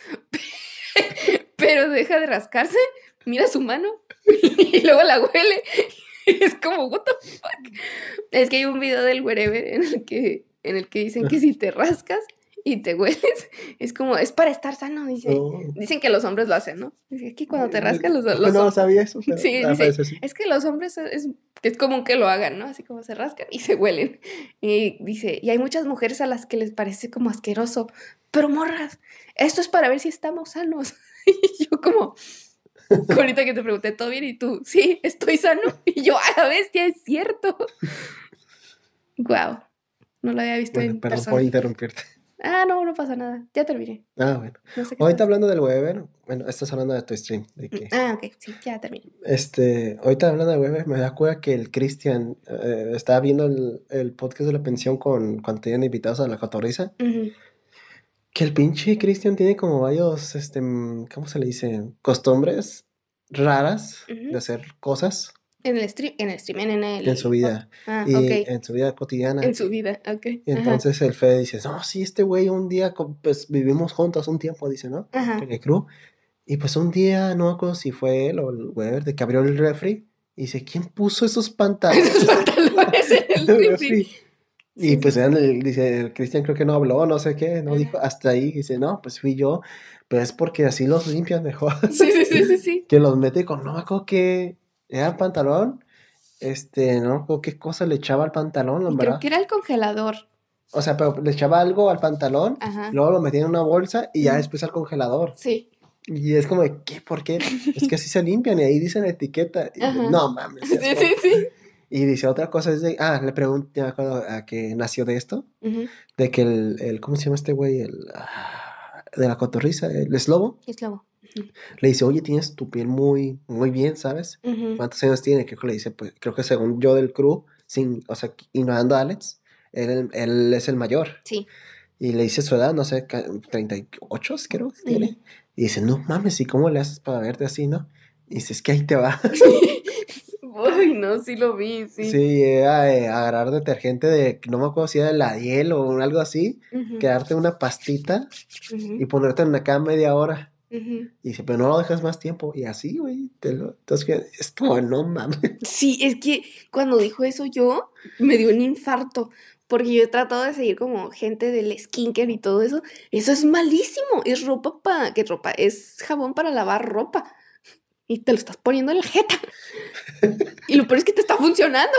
pero deja de rascarse, mira su mano [LAUGHS] y luego la huele [LAUGHS] es como, what the fuck. Es que hay un video del wherever en el que, en el que dicen que si te rascas y te hueles, es como, es para estar sano, dice. Oh. Dicen que los hombres lo hacen, ¿no? Dice que cuando te rascas los, los no sabía eso. pero- [LAUGHS] Sí, ah, dice, parece sí. es que los hombres es, es común que lo hagan, ¿no? Así como se rascan y se huelen. Y dice, y hay muchas mujeres a las que les parece como asqueroso, pero morras, esto es para ver si estamos sanos. [LAUGHS] Y yo como, ahorita que te pregunté, ¿todo bien? Y tú, sí, estoy sano. [LAUGHS] Y yo, a la bestia, es cierto. [LAUGHS] Wow, no lo había visto Bueno, en perdón persona. por interrumpirte. Ah, no, no pasa nada. Ya terminé. Ah, bueno. No sé Ahorita pasa. hablando del Weber, bueno, estás hablando de tu stream, de que Ah, ok, sí, ya terminé. Este, ahorita hablando de Weber, me da cuenta que el Cristian eh, estaba viendo el, el podcast de la pensión con cuando tenían invitados a la cotorriza, Ujú. Que el pinche Cristian tiene como varios, este, mm, ¿cómo se le dice? Costumbres raras de hacer cosas En el stream, en el stream, en el... en su vida Ah, y ok. en su vida cotidiana. En su vida, ok. Y Ajá. entonces el Fede dice, no, sí, este güey un día, pues vivimos juntos un tiempo, dice, ¿no? Ajá. en el crew. Y pues un día, no me acuerdo si fue él o el Weber, de que abrió el refri y dice, ¿quién puso esos pantalones? [LAUGHS] Esos pantalones en el [LAUGHS] refri. Refri?" Y pues el- dice, el Cristian creo que no habló, no sé qué, no dijo, hasta ahí, dice, no, pues fui yo, pero es porque así los limpian mejor, [LAUGHS] Sí, sí, sí, sí, sí. [LAUGHS] que los mete con, no me acuerdo que era el pantalón, este, no me acuerdo qué cosa le echaba al pantalón, verdad. creo que era el congelador. O sea, pero le echaba algo al pantalón, Ajá. luego lo metía en una bolsa y ya después al congelador. Sí. Y es como, ¿qué? ¿Por qué? Es que así se limpian y ahí dicen etiqueta. Y no mames. [LAUGHS] Sí, sí, sí. Y dice otra cosa, es de, ah, le pregunté, ya me acuerdo a que nació de esto, Ujú. de que el, el ¿cómo se llama este güey? El, ah, de la cotorriza, el eslobo, Es lobo. le dice, oye, tienes tu piel muy, muy bien, ¿sabes? Ujú. ¿Cuántos años tiene? Creo que le dice, pues, creo que según yo del crew, sin, o sea, ignorando a Alex, él, él es el mayor. Sí. Y le dice su edad, no sé, ca- 38 creo que tiene. Y dice, no mames, ¿y cómo le haces para verte así, no? Y dice, es que ahí te va. [LAUGHS] Uy, no, sí lo vi, sí. Sí, era eh, agarrar detergente de, no me acuerdo si era de la Diel o algo así, quedarte una pastita y ponerte en la cama media hora. Y dice, pero no lo dejas más tiempo. Y así, güey. te lo- Entonces, es como, no mames. Sí, es que cuando dijo eso yo, me dio un infarto. Porque yo he tratado de seguir como gente del skincare y todo eso. Eso es malísimo. Es ropa para. ¿Qué ropa? Es jabón para lavar ropa. Y te lo estás poniendo en la jeta. Y lo peor es que te está funcionando.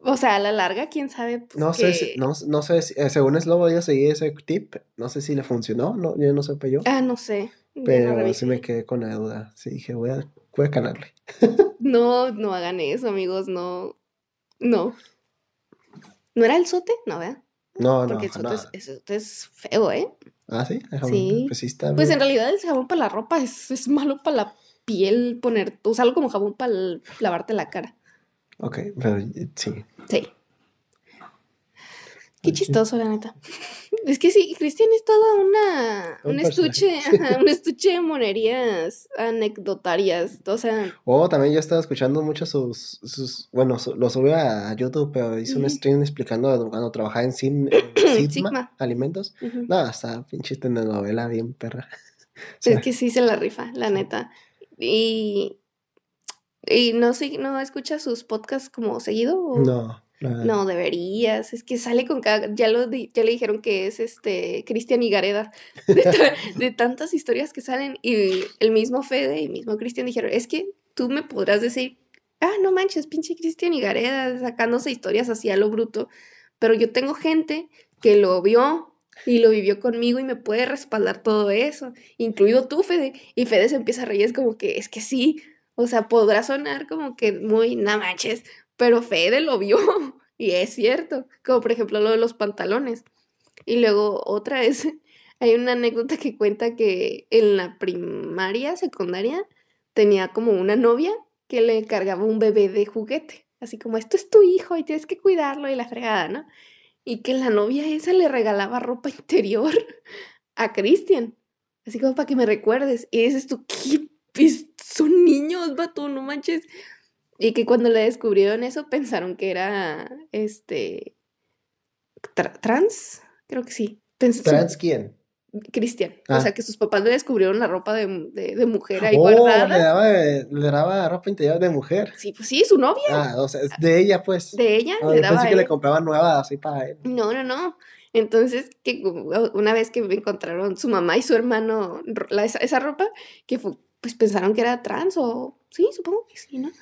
O sea, a la larga, quién sabe. pues, No sé, si- no, no sé, si- eh, según Slobo yo seguí ese tip. No sé si le funcionó, no, yo no supe yo. Ah, no sé. ya no Pero sí me quedé con la duda. Sí, dije, voy a, voy a calarle. No, no hagan eso, amigos. No. No. ¿No era el sote? No, ¿verdad? No, no, Porque el sote es, nada. el sote es feo, ¿eh? Ah, sí, Déjame- Sí. Pues sí está Pues en realidad el jabón para la ropa es, es malo para la piel poner, usarlo como jabón para lavarte la cara. Ok, pero sí. Sí. Qué chistoso, la neta. Es que sí, Cristian es toda una, Un un estuche, ajá, un estuche de monerías anecdotarias. O sea, Oh, también yo estaba escuchando mucho sus, sus bueno, su- lo subí a YouTube, pero hice un Ujú. stream explicando cuando trabajaba en, en [CLEARS THROAT] Sigma, Sigma. Alimentos. ujú. No, está pinche telenovela bien perra. [LAUGHS] O es que sí se la rifa, la neta. Y, y no sé, no escuchas sus podcasts como seguido. o- no, No, deberías. Es que sale con cada. Ya, lo di- ya le dijeron que es este Cristian Higareda. [LAUGHS] De, ta- de tantas historias que salen. Y el mismo Fede y mismo Cristian dijeron: Es que tú me podrás decir, ah, no manches, pinche Cristian Higareda sacándose historias así a lo bruto. Pero yo tengo gente que lo vio y lo vivió conmigo y me puede respaldar todo eso, incluido tú, Fede. Y Fede se empieza a reír, es como que es que sí. O sea, podrá sonar como que muy, no manches, pero Fede lo vio [LAUGHS] y es cierto, como por ejemplo lo de los pantalones. Y luego otra vez [LAUGHS] hay una anécdota que cuenta que en la primaria, secundaria, tenía como una novia que le cargaba un bebé de juguete, así como esto es tu hijo y tienes que cuidarlo y la fregada, ¿no? Y que la novia esa le regalaba ropa [LAUGHS] interior a Cristian, así como para que me recuerdes. Y dices tú, ¿qué? Son niños, vato, no manches. Y que cuando le descubrieron eso pensaron que era este tra- trans, creo que sí. ¿Trans quién? Cristian. Ah. O sea, que sus papás le descubrieron la ropa de, de- de mujer ahí Oh, guardada. le daba, le daba ropa interior de mujer. Sí, pues sí, su novia. Ah, o sea, de ella, pues. De ella Ah, le yo daba pensé que le compraba nueva así para él. No, no, no. Entonces, que una vez que encontraron su mamá y su hermano la- esa, esa ropa, que fue- pues pensaron que era trans o... Sí, supongo que sí, ¿no? [LAUGHS]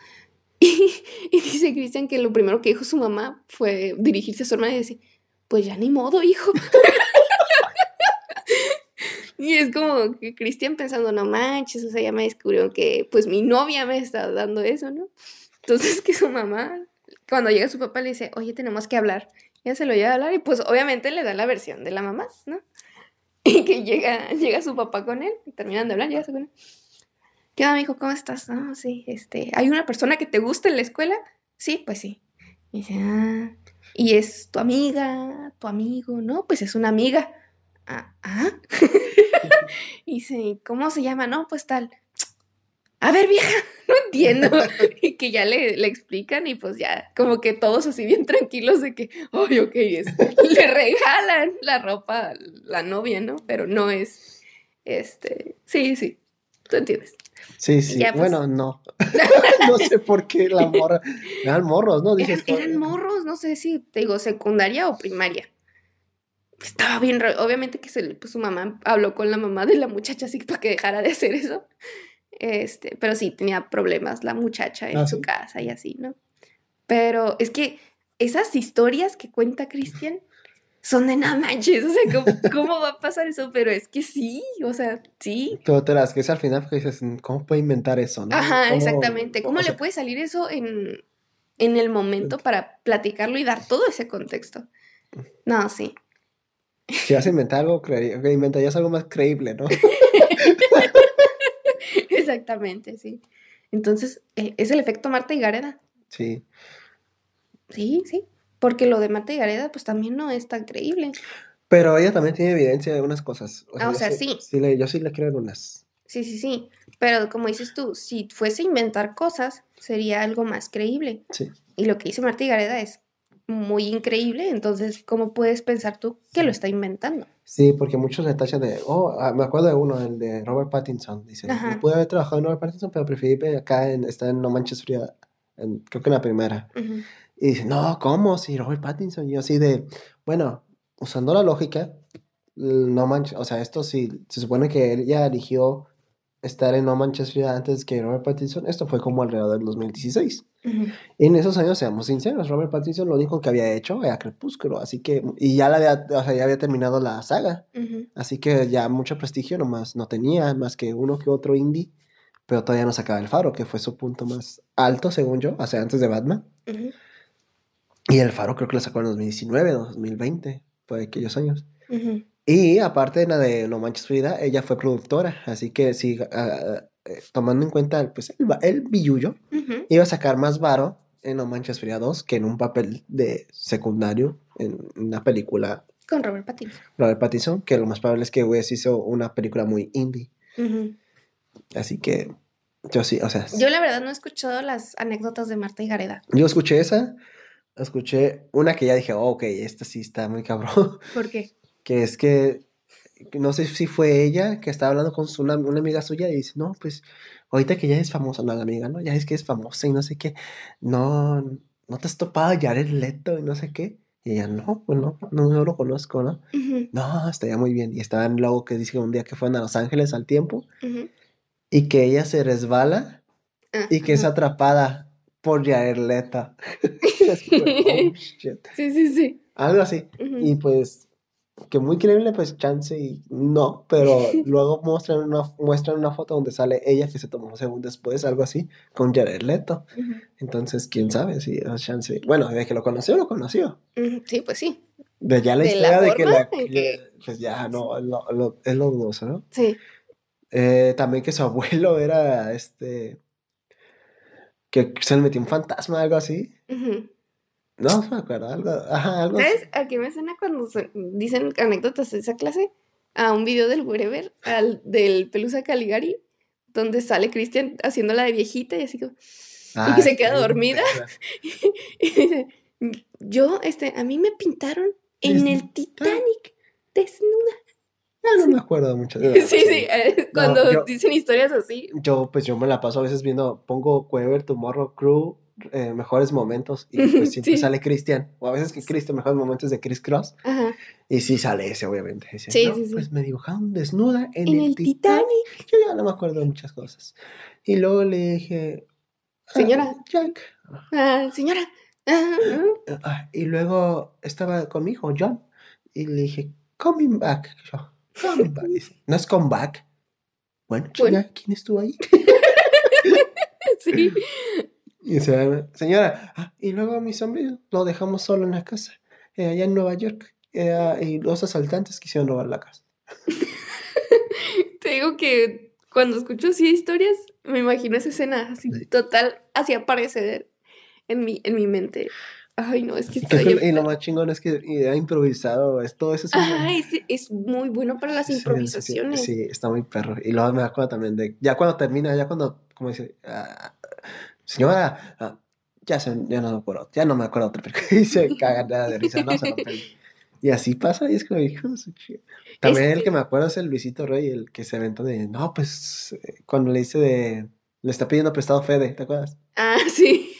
Y, y dice Cristian que lo primero que dijo su mamá fue dirigirse a su hermana y decir, pues ya ni modo, hijo. [LAUGHS] y es como que Cristian pensando, no manches, o sea, ya me descubrieron que pues mi novia me está dando eso, ¿no? Entonces [LAUGHS] que su mamá, cuando llega su papá le dice, oye, tenemos que hablar. Ya se lo lleva a hablar y pues obviamente le da la versión de la mamá, ¿no? [LAUGHS] Y que llega, llega su papá con él, terminan de hablar, llega con él. ¿Qué onda, mijo? ¿Cómo estás? No, sí, este, ¿hay una persona que te gusta en la escuela? Sí, pues sí. Y dice, ah, ¿y es tu amiga, tu amigo? No, pues es una amiga. Ah, ah. [LAUGHS] y dice, ¿cómo se llama? No, pues tal. A ver, vieja, [LAUGHS] no entiendo. [LAUGHS] y que ya le, le explican y pues ya, como que todos así bien tranquilos de que, ay, ok, es, le regalan la ropa a la novia, ¿no? Pero no es, este, sí, sí, tú entiendes. Sí, sí. Ya, pues. Bueno, no. no sé por qué la morra. Eran morros, ¿no? Eran, Dices, eran morros, no sé si, te digo, secundaria o primaria. Estaba bien, obviamente que se, le- pues, su mamá habló con la mamá de la muchacha así para que dejara de hacer eso. Este, pero sí, tenía problemas la muchacha en Ah, su ¿sí? casa y así, ¿no? Pero es que esas historias que cuenta Cristian son de no manches, o sea, ¿cómo, [LAUGHS] cómo va a pasar eso? Pero es que sí, o sea, sí. Pero te las que es al final porque dices, ¿cómo puede inventar eso, no? Ajá, ¿Cómo- exactamente. ¿Cómo o le puede salir eso en, en el momento para platicarlo y dar todo ese contexto? No, sí. Si vas a inventar algo, que inventarías algo más creíble, ¿no? [LAUGHS] Exactamente, sí. Entonces, eh, es el efecto Marta y Gareda. Sí. Sí, sí. Porque lo de Marta y Gareda, pues también no es tan creíble. Pero ella también tiene evidencia de algunas cosas. Ah, o sea, sí. le- yo sí le creo en unas. Sí, sí, sí. Pero como dices tú, si fuese a inventar cosas, sería algo más creíble. Sí. Y lo que dice Marta y Gareda es muy increíble. Entonces, ¿cómo puedes pensar tú que lo está inventando? Sí, porque muchos le tachan de, oh, ah, me acuerdo de uno, el de Robert Pattinson. Dice, Ajá. "Yo pude haber trabajado en Robert Pattinson, pero preferí acá en, está en No Manches en- creo que en la primera. Y dice, no, ¿cómo? Si Robert Pattinson. Y yo así de, bueno, usando la lógica, No Manches, o sea, esto sí, se supone que él ya eligió estar en No Manches Frida antes que Robert Pattinson. Esto fue como alrededor del 2016. Ujú. Y en esos años, seamos sinceros, Robert Pattinson lo único que había hecho era Crepúsculo, así que, y ya, la había, o sea, ya había terminado la saga, Ujú. así que ya mucho prestigio nomás no tenía, más que uno que otro indie, pero todavía no sacaba el faro, que fue su punto más alto, según yo, o sea, antes de Batman. Ujú. Y el faro creo que lo sacó en 2019, 2020, fue de aquellos años. Y aparte de la de No Manches Frida, ella fue productora, así que sí, ah, eh, tomando en cuenta pues, el, el billullo, Ujú. iba a sacar más varo en No Manches Frida 2 que en un papel de secundario en una película Con Robert Pattinson. Robert Pattinson, que lo más probable es que Wes hizo una película muy indie. Así que yo sí, o sea, Yo la verdad no he escuchado las anécdotas de Marta y Gareda. yo escuché esa, escuché una que ya dije, oh, ok, esta sí está muy cabrón, ¿Por qué? Que es que no sé si fue ella que estaba hablando con su, una, una amiga suya y dice, no, pues ahorita que ya es famosa, no la amiga, ¿no? Ya es que es famosa y no sé qué, no, no te has topado a Jared Leto y no sé qué. Y ella, no, pues no, no, no lo conozco, ¿no? Ujú. No, estaría muy bien. Y estaban luego que dice un día que fueron a Los Ángeles al tiempo y que ella se resbala Ah, y que es atrapada por Jared Leto. [LAUGHS] Es como, oh, [LAUGHS] shit. Sí, sí, sí. Algo así. Y pues, que muy creíble, pues chance y no, pero [LAUGHS] luego muestran una, muestran una foto donde sale ella que se tomó un segundo después, algo así, con Jared Leto. Ujú. Entonces, quién sabe si es chance. Bueno, de que lo conoció, lo conoció. Ujú. Sí, pues sí. De ya la De la historia de que la. que- Pues ya, no, lo, lo- es lo dudoso, ¿no? Sí. Eh, también que su abuelo era este. Que se le metió un fantasma, algo así. Ujú. No, no me acuerdo, algo. Ajá, algo así. ¿Sabes a qué me suena cuando dicen anécdotas de esa clase? A un video del Wherever, al, del Pelusa Caligari, donde sale Cristian haciéndola de viejita y así como... Ah, que se queda dormida. [LAUGHS] y dice, yo, este, a mí me pintaron en el. Titanic, desnuda. Ya no me acuerdo mucho. de [LAUGHS] Sí, sí, eh, cuando yo- dicen historias así. Yo, pues yo me la paso a veces viendo, pongo Quever, Tomorrow Crew, eh, mejores momentos, y pues siempre Sí. sale Cristian, o a veces que Cristian, mejores momentos de Chris Cross, Ajá. y sí sale ese, obviamente. Dice, Sí, "No, sí, sí. Pues me dibujaron desnuda en, En el, el Titanic. Titanic. Yo ya no me acuerdo de muchas cosas. Y luego le dije, "Ah, Señora. Jack. Ah, señora. Ah, ah. Y luego estaba con mi hijo, John, y le dije, coming back. Yo, coming back. Dice, no es come back. Bueno, Bueno. ¿quién estuvo ahí? [LAUGHS] Sí. [LAUGHS] Y señora, ah, y luego a mi sobrino lo dejamos solo en la casa, eh, allá en Nueva York, eh, y los asaltantes quisieron robar la casa. [LAUGHS] Te digo que cuando escucho así historias, me imagino esa escena así, Sí. total, así aparecer en mi, en mi mente. Ay, no, es que está Y lo más chingón es que ha improvisado, es todo eso. es Ajá, es, es muy bueno para las Sí, sí, improvisaciones. Sí, está muy perro. Y luego me acuerdo también de, ya cuando termina, ya cuando, como dice, ah, señora, ah, ya, se, ya no me acuerdo, ya no me acuerdo otra película. [LAUGHS] Y se cagan nada de risa, no se el- Y así pasa, y es como, hijo También el Este- que me acuerdo es el Luisito Rey, el que se aventó de, no, pues, eh, cuando le dice de, le está pidiendo prestado Fede, ¿te acuerdas? Ah, [LAUGHS] sí.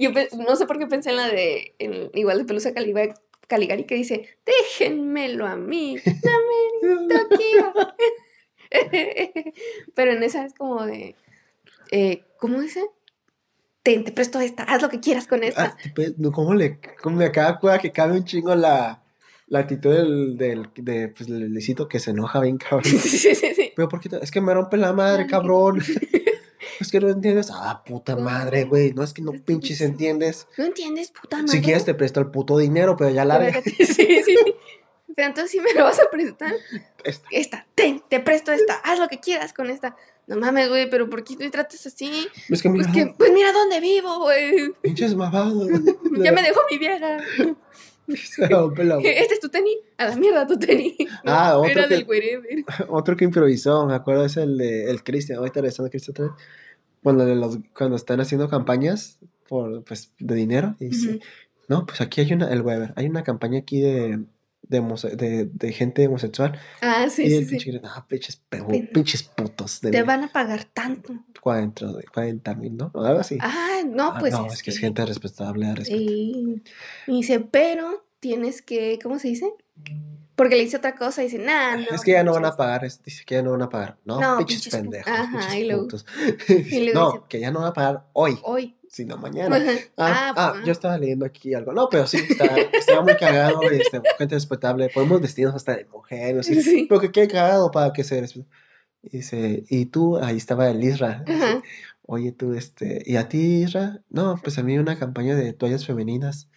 Yo no sé por qué pensé en la de, en- igual de Pelusa Caliba- Caligari, que dice, déjenmelo a mí, dame Tokio. [LAUGHS] Pero en esa es como de, eh, ¿cómo dice? Ten, te presto esta, haz lo que quieras con esta. Ah, ¿cómo le, cómo me acaba que cabe un chingo la, la actitud del, del, de, pues, del Luisito que se enoja bien [LAUGHS] cabrón. Sí, sí, sí. Pero ¿por qué te- Es que me rompe la madre, cabrón. [LAUGHS] es que no entiendes. Ah, puta madre, güey. No es que no pinches entiendes. ¿No entiendes, puta madre? Si quieres te presto el puto dinero, pero ya larga. Sí, sí. [LAUGHS] Pero entonces si me lo vas a prestar, Esta. esta, ten, te presto esta, haz lo que quieras con esta. No mames, güey, pero ¿por qué me tratas así? Es que Pues, que, pues mira dónde vivo, güey. pinches mamados. [LAUGHS] Ya me dejó mi vieja. Este es tu tenis. A la mierda tu tenis. Ah, otro Era que- del wherever. Otro que improvisó, me acuerdo, es el de el Cristian. Ahorita regresando a Cristian otra vez. Cuando, los, cuando están haciendo campañas por, pues, de dinero. Y dice, no, pues aquí hay una, el Weber, hay una campaña aquí de, de, de, de gente homosexual. Ah, sí, y sí, el sí. pinche grita, no, pinches, pe- Pen- pinches putos. De Te van a pagar tanto. 40, de 40 mil, ¿no? O algo así. Ah, no, Ah, pues. no, es que es gente respetable. respetable. Y, y dice, pero tienes que, ¿cómo se dice? Porque le dice otra cosa y dice, nah, no. es que ya no van a pinches". pagar, es- dice que ya no van a pagar. No, No, pinches, pinches pendejos, ajá, pinches y luego- [LAUGHS] y [LAUGHS] luego no, dice- que ya no van a pagar hoy, Hoy. Sino mañana. Ajá. Ah, ah, pues, yo estaba leyendo aquí algo. No, pero sí, está, estaba muy cagado. Este, gente respetable. Podemos vestirnos hasta de mujer. no sé, Sí. Pero que quede cagado para que se respete. Y dice, y tú, ahí estaba el Isra. dice. Oye, tú, este, ¿y a ti, Isra? No, pues a mí una campaña de toallas femeninas.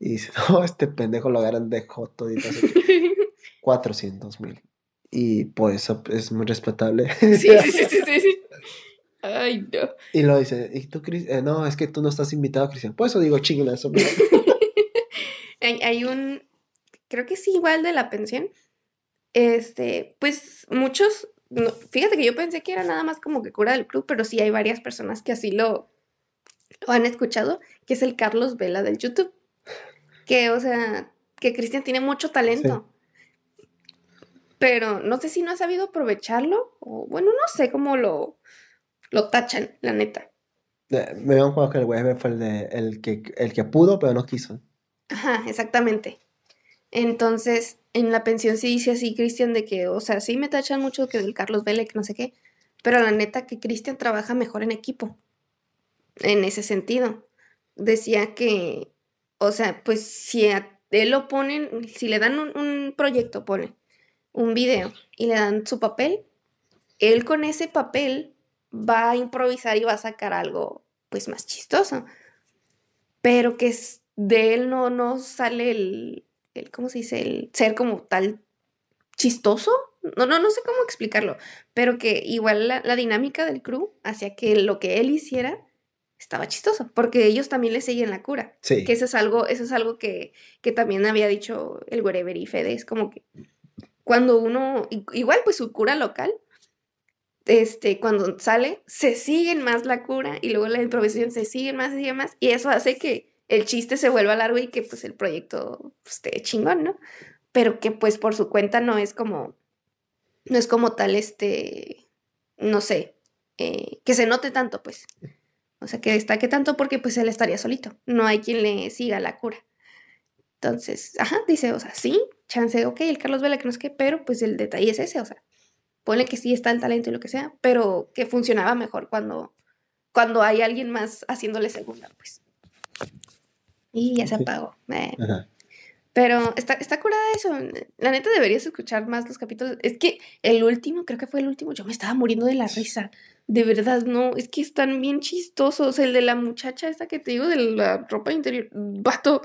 Y dice, [LAUGHS] no, este pendejo lo agarran de joto y qué. [LAUGHS] 400 mil. Y por eso es muy respetable. Sí, sí, sí, sí, sí, sí. Ay, no. y lo dice, ¿y tú, Cris? Eh, no, es que tú no estás invitado, Cristian. Por eso digo, chinguen eso. [LAUGHS] Hay, hay un, creo que sí, igual de la pensión. Este, pues muchos, no, fíjate que yo pensé que era nada más como que cura del club, pero sí hay varias personas que así lo, lo han escuchado, que es el Carlos Vela del YouTube. Que, o sea, que Cristian tiene mucho talento. Pero no sé si no ha sabido aprovecharlo, o bueno, no sé cómo lo, lo tachan, la neta. Me habían jugado que el Weber fue el, de, el, que, el que pudo, pero no quiso. Ajá, exactamente. Entonces, en la pensión sí dice así, Cristian, de que, o sea, sí me tachan mucho que del Carlos que no sé qué, pero la neta que Cristian trabaja mejor en equipo. En ese sentido. Decía que, o sea, pues si a él lo ponen, si le dan un, un proyecto, ponen un video y le dan su papel, él con ese papel va a improvisar y va a sacar algo, pues, más chistoso. Pero que es- de él no, no sale el, el, ¿cómo se dice? El ser como tal chistoso. No, no, no sé cómo explicarlo, pero que igual la, la dinámica del crew hacía que lo que él hiciera estaba chistoso, porque ellos también le seguían la cura. Sí. Que eso es algo, eso es algo que, que también había dicho el Wherever y Fede, es como que cuando uno, igual pues su cura local, este, cuando sale, se siguen más la cura y luego la improvisación se siguen más y sigue más, y eso hace que el chiste se vuelva largo y que pues el proyecto pues, esté chingón, ¿no? Pero que pues por su cuenta no es como no es como tal, este, no sé, eh, que se note tanto, pues. O sea, que destaque tanto porque pues él estaría solito. No hay quien le siga la cura. Entonces, ajá, dice, o sea, sí, chance, ok, el Carlos Vela que no es que, pero pues el detalle es ese, o sea, pone que sí está el talento y lo que sea, pero que funcionaba mejor cuando, cuando hay alguien más haciéndole segunda, pues. Y ya se apagó. eh. Ajá. Pero está, está curada eso. La neta deberías escuchar más los capítulos. Es que el último, creo que fue el último, yo me estaba muriendo de la risa. De verdad, no, es que están bien chistosos. El de la muchacha esta que te digo, de la ropa interior. Vato,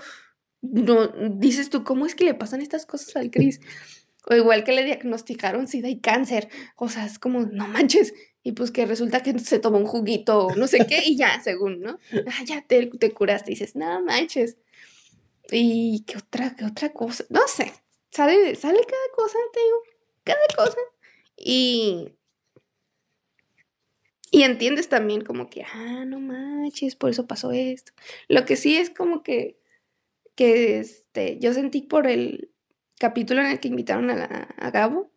no, dices tú, ¿cómo es que le pasan estas cosas al Chris? [LAUGHS] O igual que le diagnosticaron sida y cáncer. O sea, es como, no manches. Y pues que resulta que se tomó un juguito o no sé qué y ya, [LAUGHS] según, ¿no? Ah, ya te, te curaste. Y dices, no manches. Y qué otra, qué otra cosa. No sé. Sale, sale cada cosa, te digo. Cada cosa. Y. Y entiendes también como que, ah, no manches, por eso pasó esto. Lo que sí es como que, que este, yo sentí por el capítulo en el que invitaron a, a Gabo,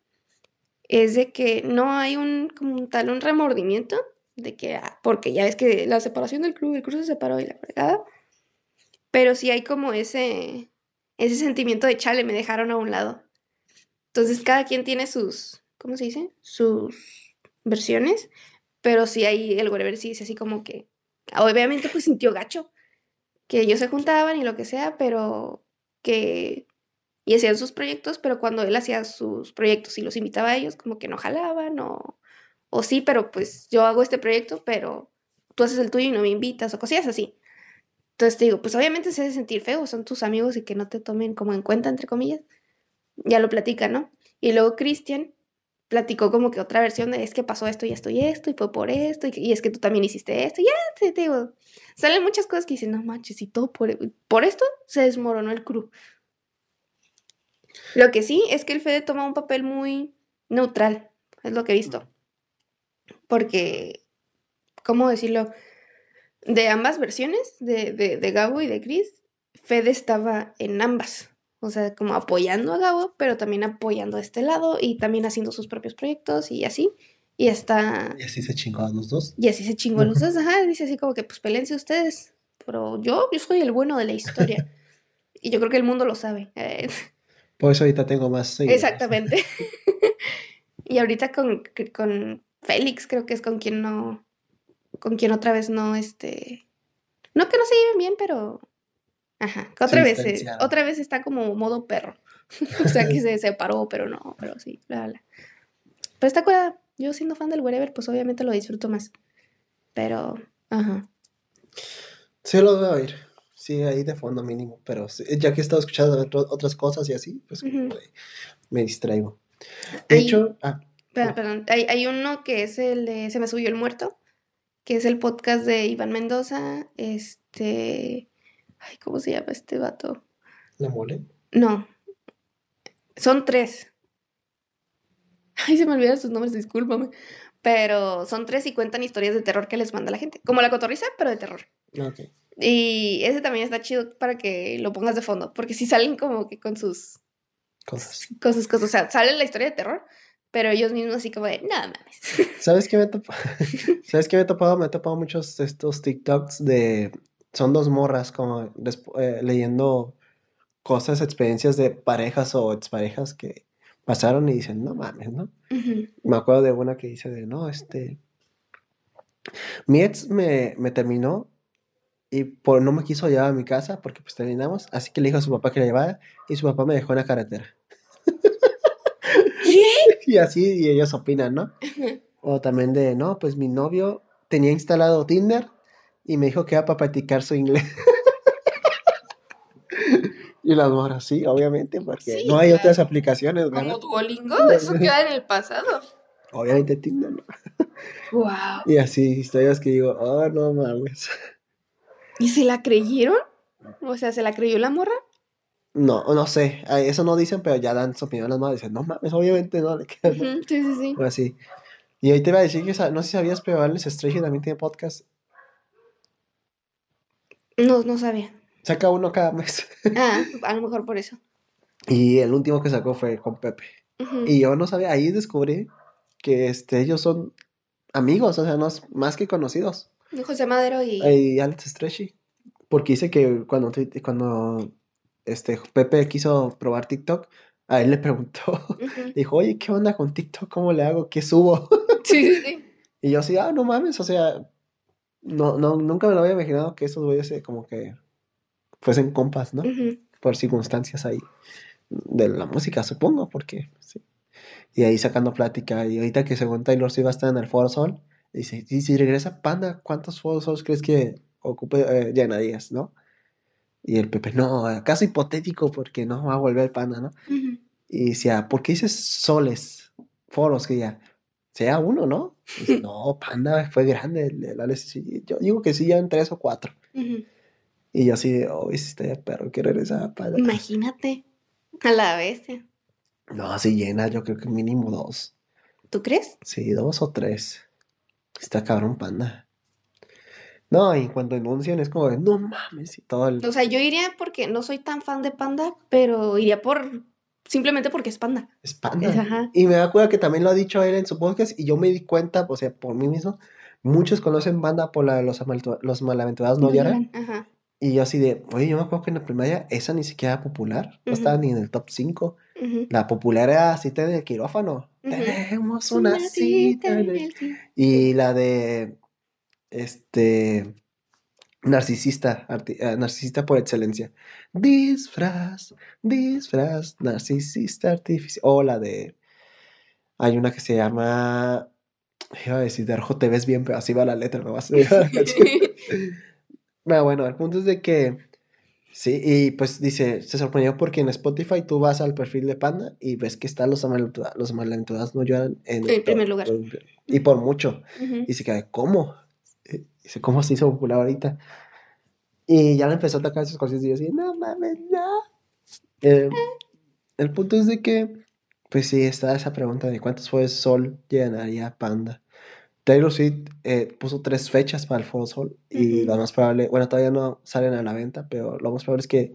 es de que no hay un, como tal, un remordimiento, de que, ah, porque ya ves que la separación del club, el club se separó y la fregada, pero sí hay como ese, ese sentimiento de chale, me dejaron a un lado. Entonces cada quien tiene sus, ¿cómo se dice? Sus versiones, pero sí hay, el whatever sí dice así como que, obviamente pues sintió gacho, que ellos se juntaban y lo que sea, pero que, y hacían sus proyectos, pero cuando él hacía sus proyectos y los invitaba a ellos, como que no jalaban, o, o sí, pero pues yo hago este proyecto, pero tú haces el tuyo y no me invitas, o cosillas así. Entonces te digo, pues obviamente se hace sentir feo, son tus amigos y que no te tomen como en cuenta, entre comillas. Ya lo platican, ¿no? Y luego Cristian platicó como que otra versión de es que pasó esto y esto y esto, y fue por esto, y, y es que tú también hiciste esto, y ya, te, te digo, salen muchas cosas que dicen, no manches, y todo por, por esto se desmoronó el crew. Lo que sí es que el Fede toma un papel muy neutral, es lo que he visto. Porque, ¿cómo decirlo? De ambas versiones, de, de, de Gabo y de Chris, Fede estaba en ambas. O sea, como apoyando a Gabo, pero también apoyando a este lado y también haciendo sus propios proyectos y así. Y está. Y así se chingó a los dos. Y así se chingó los dos. [LAUGHS] Ajá, dice así como que, pues pelense ustedes. Pero yo, yo soy el bueno de la historia. [LAUGHS] y yo creo que el mundo lo sabe. Por eso ahorita tengo más seguidores. Exactamente. [LAUGHS] y ahorita con, con Félix, creo que es con quien no. Con quien otra vez no, este. No que no se lleven bien, pero. Ajá. Que otra vez, eh, otra vez está como modo perro. [LAUGHS] o sea que se separó, pero no, pero sí, bla, bla. Pero está curada. Yo siendo fan del wherever, pues obviamente lo disfruto más. Pero, ajá. Sí, lo voy a oír. Sí, ahí de fondo mínimo. Pero ya que he estado escuchando otras cosas y así, pues me distraigo. De hecho, ah, Perdón, perdón. Hay, hay uno que es el de Se me subió el muerto, que es el podcast de Iván Mendoza. Este. Ay, ¿cómo se llama este vato? la mole. No. Son tres. Ay, se me olvidan sus nombres, discúlpame. Pero son tres y cuentan historias de terror que les manda la gente. Como la cotorriza, pero de terror. Ok. Y ese también está chido para que lo pongas de fondo. Porque si salen como que con sus Cosas. con sus cosas. O sea, sale la historia de terror, pero ellos mismos así como de, no mames. [LAUGHS] ¿Sabes qué me he topado? [LAUGHS] ¿Sabes qué me he topado? Me he topado muchos estos TikToks de... Son dos morras como eh, leyendo cosas, experiencias de parejas o exparejas que pasaron y dicen, no mames, ¿no? Me acuerdo de una que dice de, no, este... Mi ex me, me terminó y por, no me quiso llevar a mi casa porque pues terminamos, así que le dijo a su papá que la llevara y su papá me dejó en la carretera. ¿Qué? [LAUGHS] Y así, y ellos opinan, ¿no? O también de, no, pues mi novio tenía instalado Tinder y me dijo que era para practicar su inglés. [LAUGHS] y las morras, sí, obviamente, porque Sí, no hay claro. otras aplicaciones, ¿verdad? Como Duolingo, eso queda en el pasado. Obviamente Tinder, ¿no? Wow. Y así, historias que digo, oh, no mames. ¿Y se la creyeron? O sea, ¿se la creyó la morra? No, no sé, a eso no dicen, pero ya dan su opinión las madres. Dicen, no mames, obviamente no, le quedan, ¿no? Ujú, Sí, sí, sí. O así. Y ahí te iba a decir que, no sé si sabías, pero Alex Stray también tiene podcast. No, no sabía. Saca uno cada mes. [LAUGHS] Ah, a lo mejor por eso. Y el último que sacó fue con Pepe. Y yo no sabía, ahí descubrí que este, ellos son amigos, o sea, no más que conocidos. José Madero y... Y Alex Stretchy. Porque dice que cuando, cuando este, Pepe quiso probar TikTok, a él le preguntó, [LAUGHS] dijo, oye, ¿qué onda con TikTok? ¿Cómo le hago? ¿Qué subo? [LAUGHS] Sí, sí, sí. Y yo así, ah, no mames, o sea, no, no, nunca me lo había imaginado que esos güeyes eh, como que fuesen compas, ¿no? Por circunstancias ahí de la música, supongo, porque sí. Y ahí sacando plática, y ahorita que según Taylor Swift va a estar en el Foro Sol, dice, y si regresa Panda, ¿cuántos Foros Sols crees que ocupe, eh, llenarías, no? Y el Pepe, no, caso hipotético, porque no va a volver Panda, ¿no? Y decía, ¿por qué dices soles? Foros, que ya, sea uno, ¿no? Dice, [LAUGHS] no, Panda fue grande, el, el Alex, sí, yo digo que sí, ya en tres o cuatro. Y yo así, oh, estaría perro, quiero regresar a Panda. Imagínate. A la bestia. No, si llena, yo creo que mínimo dos. ¿Tú crees? Sí, dos o tres. Está cabrón Panda. No, y cuando anuncian es como de, no mames, y todo el... O sea, yo iría porque no soy tan fan de Panda, pero iría por... Simplemente porque es Panda. Es Panda. Es, ajá. Y me da cuenta que también lo ha dicho él en su podcast y yo me di cuenta, o sea, por mí mismo, muchos conocen Panda por la de los, los malaventurados no lloran. Ajá. Y yo así de, oye, yo me acuerdo que en la primaria esa ni siquiera era popular, no estaba ni en el top 5. La popular era cita del quirófano. Ujú. Tenemos una cita en el cielo. Y la de este narcisista, eh, narcisista por excelencia. Disfraz, disfraz, narcisista artificial. O la de hay una que se llama iba a decir de rojo te ves bien, pero así va la letra, no va a. Pero bueno, el punto es de que sí, y pues dice, se sorprendió porque en Spotify tú vas al perfil de Panda y ves que están los los amalentudados no lloran en En primer lugar. Y por mucho. Y se queda, ¿cómo? Eh, Dice, ¿cómo se hizo popular ahorita? Y ya le empezó a tocar sus cosas y yo así, no mames, no. Eh, el punto es de que, pues sí, está esa pregunta de cuántos fue Sol llenaría Panda. Taylor Swift eh, puso tres fechas para el Foro Sol y lo más probable, bueno, todavía no salen a la venta, pero lo más probable es que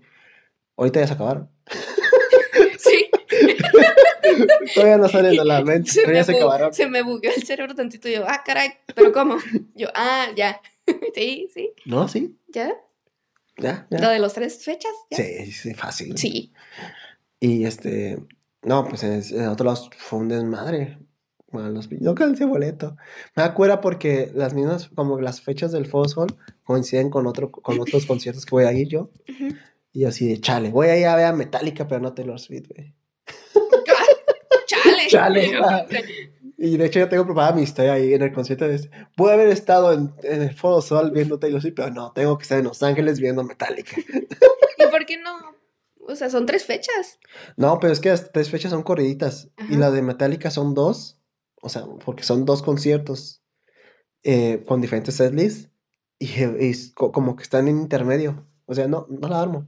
ahorita ya se acabaron. [LAUGHS] Sí. [LAUGHS] todavía no salen a la venta, Se ya se acabaron. se me bugueó el cerebro tantito. Yo, ah, caray, ¿pero cómo? Yo, ah, ya. [LAUGHS] Sí, sí, No, sí, ya. ya, Lo ya. de los tres fechas, ya. Sí, sí, fácil. Sí. Y este, no, pues en, en otro lado fue un desmadre. Bueno, los, yo alcancé boleto. Me acuerdo porque las mismas, como las fechas del Foro Sol coinciden con, otro, con otros conciertos que voy a ir yo. Y así de, chale, voy a ir a ver a Metallica, pero no Taylor Swift, güey. [LAUGHS] Chale. Chale. Y de hecho ya tengo preparada mi historia ahí en el concierto. De este. Pude haber estado en, en el Foro Sol viendo Taylor Swift, pero no, tengo que estar en Los Ángeles viendo Metallica. ¿Y por qué no? O sea, son tres fechas. No, pero es que las tres fechas son corriditas. Y la de Metallica son dos. O sea, porque son dos conciertos eh, con diferentes setlists. Y, y co- como que están en intermedio. O sea, no, no la armo.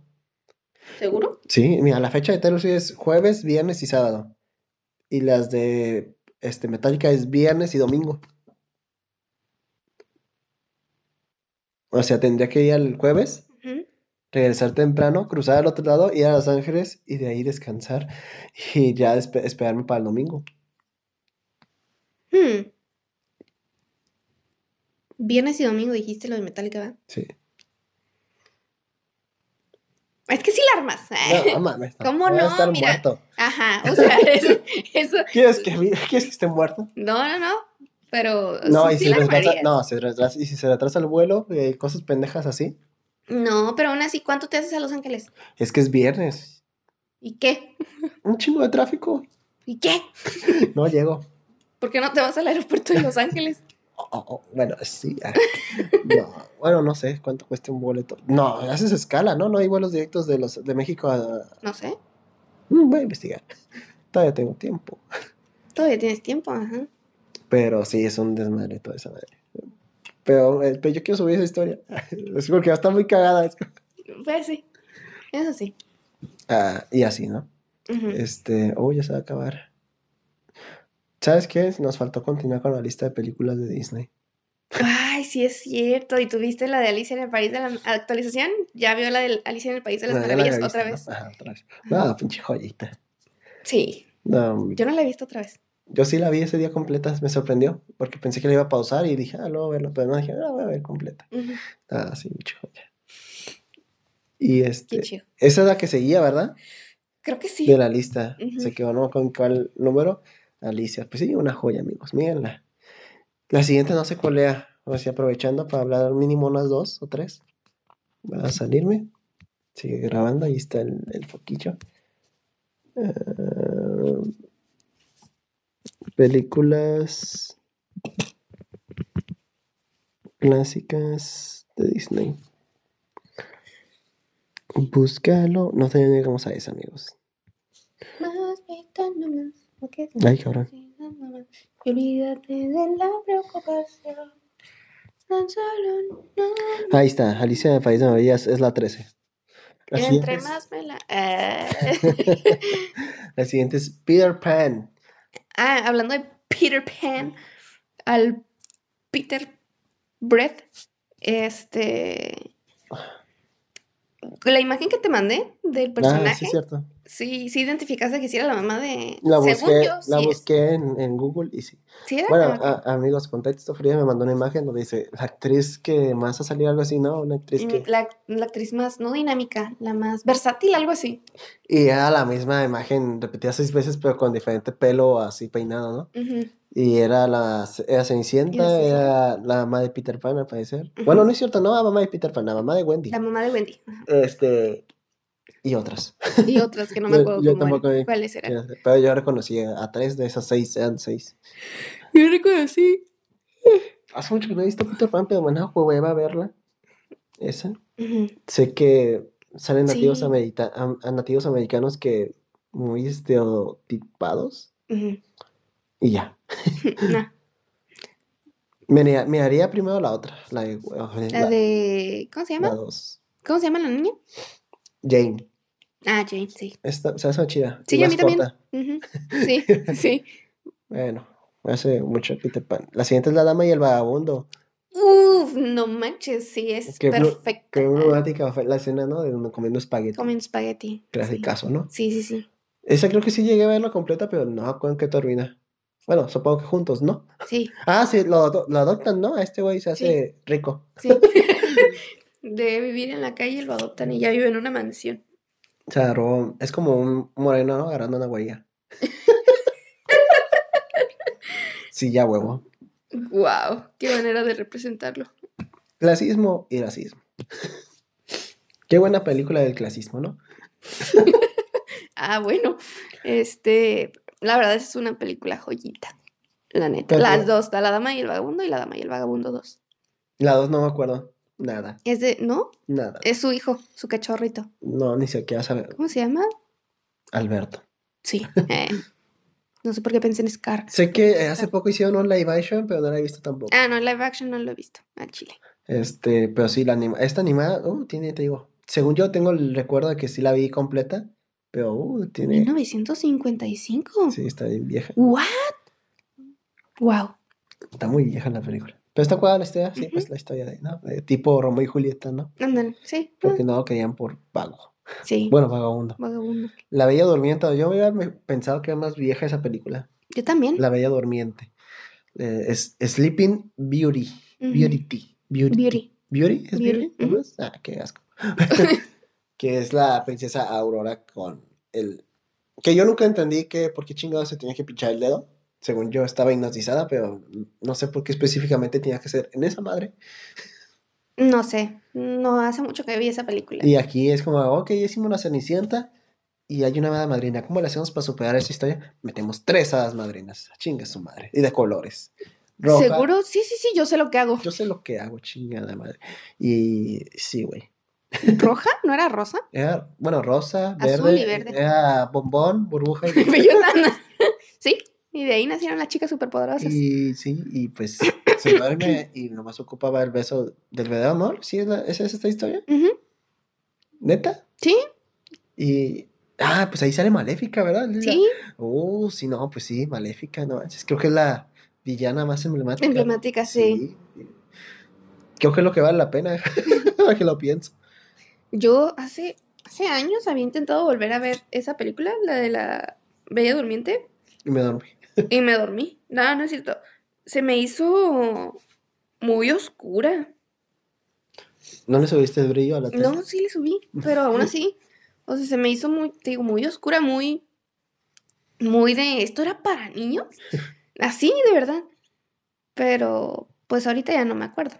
¿Seguro? Sí, mira, la fecha de Taylor Swift es jueves, viernes y sábado. Y las de este, Metallica es viernes y domingo. O sea, tendría que ir el jueves, regresar temprano, cruzar al otro lado, ir a Los Ángeles y de ahí descansar. Y ya espe- esperarme para el domingo. Hmm. Viernes y domingo dijiste lo de Metallica, ¿verdad? Sí. Es que sí la armas. No, no mames. no, [LAUGHS] ¿Cómo voy a no? estar Mira. muerto. Ajá, o sea, [LAUGHS] eso, eso- ¿Quieres que, ¿Quieres que esté muerto? No, no, no. Pero No, sí, y si retrasa, no, se retrasa, y si se retrasa el vuelo, eh, cosas pendejas así, No, pero aún así, ¿cuánto te haces a Los Ángeles? es que es viernes. ¿Y qué? Un chingo de tráfico. ¿Y qué? [LAUGHS] No llego. ¿Por qué no te vas al aeropuerto de Los Ángeles? [LAUGHS] Oh, oh, oh, bueno, sí. ah. No, bueno, no sé cuánto cuesta un boleto. No, haces escala, ¿no? No hay vuelos directos de los de México a. No sé. Mm, Voy a investigar. Todavía tengo tiempo. Todavía tienes tiempo, ajá. Pero sí, es un desmadre toda esa madre. Pero, eh, pero yo quiero subir esa historia. [LAUGHS] Es porque está muy cagada. es- Pues sí. Eso sí. Ah, y así, ¿no? Este. Oh, ya se va a acabar. ¿Sabes qué? Nos faltó continuar con la lista de películas de Disney. Ay, sí es cierto. ¿Y tuviste la de Alicia en el País de la actualización? ¿Ya vio la de Alicia en el País de las No, ya la Maravillas otra vez? ¿no? Ajá, otra vez. No, pinche joyita. Sí. No, Yo no la he visto otra vez. yo sí la vi ese día completa, me sorprendió, porque pensé que la iba a pausar y dije, ah, luego a verla, pero no dije, ah, voy a ver completa. Ujú, Ah, sí, mucho. Y Qué este, chido. esa es la que seguía, ¿verdad? Creo que sí. De la lista. Se quedó, no con cuál número. Alicia. Pues sí, una joya, amigos. Mírenla. La siguiente no sé cuál lea. O sea, aprovechando para hablar mínimo unas dos o tres. Va a salirme. Sigue grabando. Ahí está el, el foquillo. Ah, películas clásicas de Disney. Búscalo. No te llegamos a esa, amigos. Más Ay, cabrón. Y olvídate de la preocupación. Tan solo no. Ahí está, Alicia en el País de Maravillas es la 13. La Y entre es, más me la. Eh. [LAUGHS] la siguiente es Peter Pan. ah, hablando de Peter Pan, al Peter Breath, este. La imagen que te mandé del Ah, personaje, sí, es cierto. Sí, sí identificaste que sí era la mamá de. La Según busqué, yo, la sí busqué en, en Google y sí. ¿Sí era? Bueno, a- amigos, contexto frío me mandó una imagen donde dice la actriz que más ha salido algo así, ¿no? Una actriz que. la, la actriz más, no dinámica, la más versátil, algo así. Y era la misma imagen, repetida seis veces, pero con diferente pelo así peinado, ¿no? Ujú. Y era la era Cenicienta, Era era la mamá de Peter Pan, al parecer. Bueno, no es cierto, no la mamá de Peter Pan, la mamá de Wendy. La mamá de Wendy. Este. Y otras. Y otras que no me [LAUGHS] Yo- acuerdo yo tampoco vi. cuáles eran. Pero yo reconocí a tres de esas seis, eran seis. Yo reconocí. Hace mucho que no he visto Peter Pan, pero bueno, hueva a verla. Esa. Sé que salen nativos, Sí. amerita- am- a nativos americanos que muy estereotipados. Y ya. [LAUGHS] No, Me, haría- me haría primero la otra. La de. la de. ¿Cómo se la llama? dos. ¿Cómo se llama la niña? Jane. Ah, Jane, sí. Esta, se hace chida. y Sí, a mí también. [LAUGHS] Sí, sí. Bueno, me hace mucho Peter Pan. La siguiente es La Dama y el Vagabundo. Uf, no manches, sí, es Qué perfecta. Qué fue la escena, ¿no? De uno comiendo espagueti. Comiendo espagueti. Clasicazo, ¿no? Sí, sí, sí. Esa creo que sí llegué a verla completa, pero no acuerdo en qué termina. Bueno, supongo que juntos, ¿no? Sí, Ah, sí, lo, lo adoptan, ¿no? A este güey se Sí. hace rico. sí. [LAUGHS] De vivir en la calle lo adoptan y ya vive en una mansión. O sea, robó- es como un moreno, ¿no? Agarrando una huella. [LAUGHS] sí, ya huevo. Wow, qué manera de representarlo. Clasismo y racismo. Qué buena película del clasismo, ¿no? [LAUGHS] Ah, bueno, este, la verdad es una película joyita, la neta. Las dos, La Dama y el Vagabundo y La Dama y el Vagabundo 2. La dos no me acuerdo. Nada, Es de, ¿no? nada. Es su hijo, su cachorrito. No, ni siquiera saber. ¿Cómo se llama? Alberto. Sí. eh, No sé por qué pensé en Scar. Sé que hace poco hicieron un live action, pero no la he visto tampoco. Ah, no, live action no lo he visto. Al chile. Este, pero sí, la anima esta animada, uh, tiene, te digo, según yo tengo el recuerdo de que sí la vi completa, pero uh, tiene, 1955. sí, está bien vieja. ¿What? Wow. Está muy vieja la película. Pero está cuál la historia, sí, pues la historia de, ¿no? De tipo Romeo y Julieta, ¿no? Ándale, sí. Porque ah, no lo querían por vago. Sí. Bueno, vagabundo. Vagabundo. La Bella Durmiente, yo había pensado que era más vieja esa película. Yo también. La Bella Durmiente. Eh, es Sleeping Beauty. Beauty. Beauty. Beauty. ¿Beauty? ¿Es Beauty. Ah, qué asco. [LAUGHS] que es la princesa Aurora con el... Que yo nunca entendí que por qué chingados se tenía que pinchar el dedo. Según yo estaba hipnotizada, pero no sé por qué específicamente tenía que ser en esa madre. No sé. No hace mucho que vi esa película. Y aquí es como, ok, hicimos una cenicienta y hay una hada madrina. ¿Cómo le hacemos para superar esa historia? Metemos tres hadas madrinas. Chinga su madre. Y de colores. Roja. ¿Seguro? Sí, sí, sí, yo sé lo que hago. Yo sé lo que hago, chingada madre. Y sí, güey. ¿Roja? ¿No era rosa? Era, bueno, rosa, Azul verde, y verde. era bombón, burbuja y, [LAUGHS] [LAUGHS] sí, y de ahí nacieron las chicas superpoderosas. y sí, y pues [COUGHS] se duerme y nomás ocupaba el beso del verdadero amor. ¿Sí es, la- esa es esta historia? ¿Neta? Sí, Y, ah, pues ahí sale Maléfica, ¿verdad? Sí, Uh, sí, no, pues sí, Maléfica, no manches. Creo que es la villana más emblemática. emblemática, sí. Creo que es lo que vale la pena, [LAUGHS] que lo pienso. Yo hace, hace años había intentado volver a ver esa película, la de la Bella Durmiente Y me dormí. [LAUGHS] y me dormí. No, no es cierto. Se me hizo muy oscura. ¿No le subiste el brillo a la tele? No, sí le subí, pero aún así. [LAUGHS] O sea, se me hizo muy, te digo, muy oscura, muy. Muy de. ¿Esto era para niños? [LAUGHS] Así, de verdad. Pero, pues ahorita ya no me acuerdo.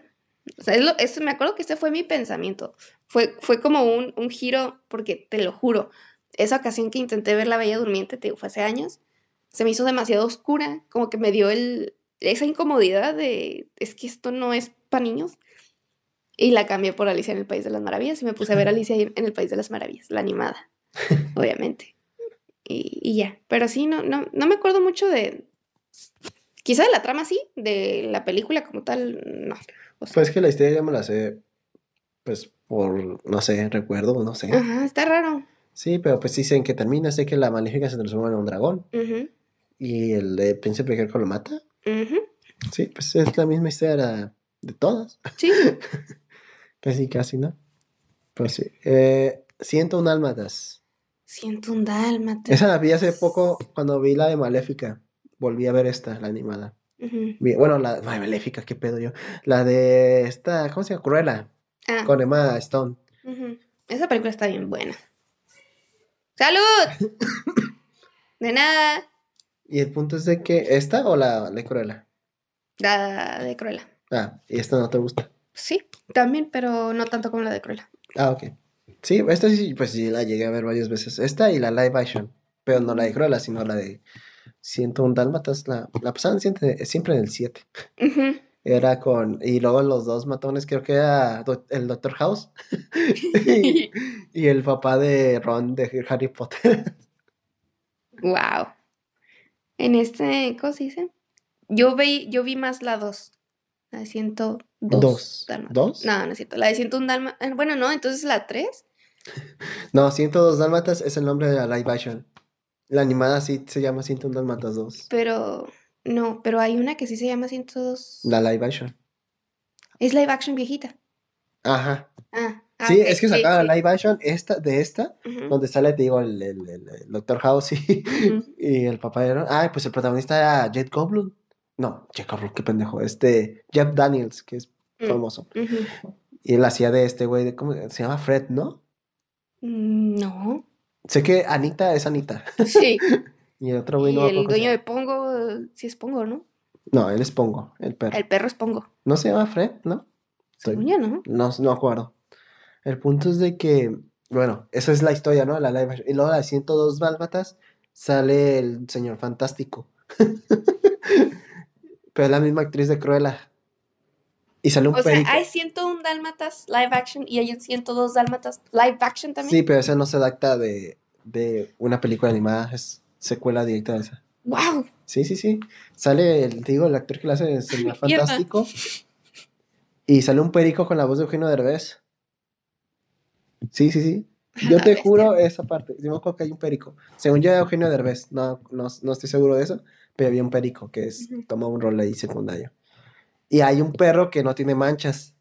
O sea, es lo- eso, me acuerdo que ese fue mi pensamiento. Fue, fue como un, un giro, porque te lo juro, esa ocasión que intenté ver La Bella Durmiente, te digo, fue hace años, se me hizo demasiado oscura, como que me dio el, esa incomodidad de, es que esto no es para niños. Y la cambié por Alicia en el País de las Maravillas y me puse a ver Alicia en el País de las Maravillas, la animada, [LAUGHS] obviamente. Y, y ya, pero sí, no, no, no me acuerdo mucho de, quizá de la trama sí, de la película como tal, no. O sea, Pues que la historia ya me la sé, pues por, no sé, recuerdo, no sé. Ajá, está raro. Sí, pero pues sí sé en qué termina. Sé que la Maléfica se transforma en un dragón y el de Príncipe Greco lo mata. Sí, pues es la misma historia de todas. Sí, [LAUGHS] Casi, casi, ¿no? Pues sí. Eh, siento un dálmatas. siento un dálmata. Esa la vi hace poco cuando vi la de Maléfica. Volví a ver esta, la animada. Bueno, la ay, Maléfica, qué pedo yo. La de esta, ¿cómo se llama? Cruella, Ah, con Emma Stone. ujú. Esa película está bien buena. ¡Salud! [LAUGHS] De nada. Y el punto es de que, ¿esta o la de Cruella? La de Cruella. Ah, y esta no te gusta. Sí, también, pero no tanto como la de Cruella. Ah, ok. Sí, esta sí, pues sí, la llegué a ver varias veces. Esta y la live action. Pero no la de Cruella, sino la de Siento un Dálmatas. La, la pasaban siempre, siempre en el 7. Ujú. Era con. Y luego los dos matones, creo que era do- el Doctor House y, [LAUGHS] [LAUGHS] y el papá de Ron de Harry Potter. Wow. En este, ¿cómo se dice? Yo vi, yo vi más la 2. La de 102. Dos. dálmatas. ¿Dos? No, no es cierto. La de 101 Dalma. eh, Bueno, no, entonces la 3. [LAUGHS] No, 102 Dálmatas es el nombre de la live action. La animada sí se llama 101 Dálmatas 2. Pero, no, pero hay una que sí se llama 102. La live action. Es live action viejita. Ajá. Ah, ah, Sí, es que sacaron sí. la live action esta, de esta, donde sale, te digo, el, el, el- el Doctor House y, [LAUGHS] y el papá de. Ah, pues el protagonista era Jet Goldblum. No, Jet Goldblum, qué pendejo. Este, Jeff Daniels, que es Mm, famoso. Y él hacía de este güey, de, ¿cómo se llama? Fred, ¿no? Mm, No. Sé que Anita es Anita. Sí. [LAUGHS] Y el otro Y güey no acuerdo el dueño de. Pongo, sí es Pongo, ¿no? No, él es Pongo, el perro. El perro es Pongo. ¿No se llama Fred? ¿No? Estoy- yo, ¿no? No, no acuerdo. El punto es de que, bueno, esa es la historia, ¿no? La live action. Y luego la de 102 Dálmatas sale el señor fantástico. [LAUGHS] Pero es la misma actriz de Cruella. Y sale un O sea, perico. hay 101 Dálmatas live action y hay 102 Dálmatas live action Sí, también. pero esa no se adapta de, de una película animada, es secuela directa de esa. ¡Wow! Sí, sí, sí. Sale, el, digo, el actor que le hace el [LAUGHS] señor fantástico. Y sale un perico con la voz de Eugenio Derbez. Sí, sí, sí. [LAUGHS] Yo te bestia. juro esa parte. Yo me acuerdo que hay un perico. Según yo Eugenio Derbez. No, no, no estoy seguro de eso. Pero había un perico que es, Ujú. toma un rol ahí secundario. Y hay un perro que no tiene manchas.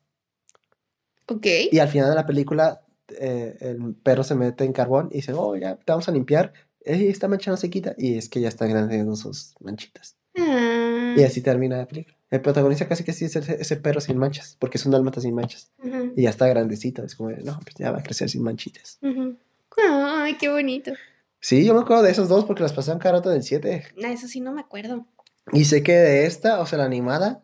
Ok. Y al final de la película, eh, el perro se mete en carbón y dice, oh, ya, te vamos a limpiar. Esta mancha no se quita. Y es que ya está grande sus manchitas. Ah, Y así termina la película. El protagonista casi que sí es ese, ese perro sin manchas, porque es un dálmata sin manchas. Y ya está grandecito. Es como, no, pues ya va a crecer sin manchitas. Ay, qué bonito. Sí, yo me acuerdo de esos dos porque las pasaban cada rato del 7. Ah, eso sí no me acuerdo. Y sé que de esta, o sea, la animada,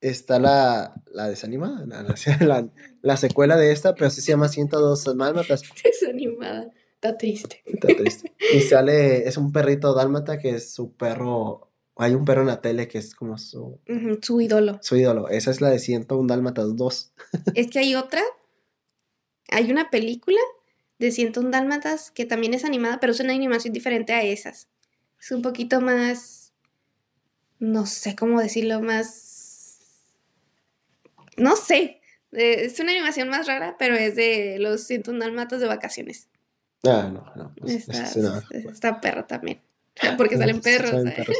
está la, la desanimada, la, la, [LAUGHS] la- la secuela de esta, pero sí se llama 102 dálmatas. [LAUGHS] Es animada. Está triste. Está triste. Y sale, es un perrito dálmata que es su perro. Hay un perro en la tele que es como su, Ujú, Su ídolo. su ídolo. Esa es la de 101 dálmatas 2. Es que hay otra. Hay una película de 101 Dálmatas que también es animada, pero es una animación diferente a esas. Es un poquito más. No sé cómo decirlo, más. No sé. Eh, Es una animación más rara, pero es de los 101 Dálmatas de vacaciones. Ah, no, no. pues, Está, ese no. está perro también. Porque salen perros. salen ¿eh? perros.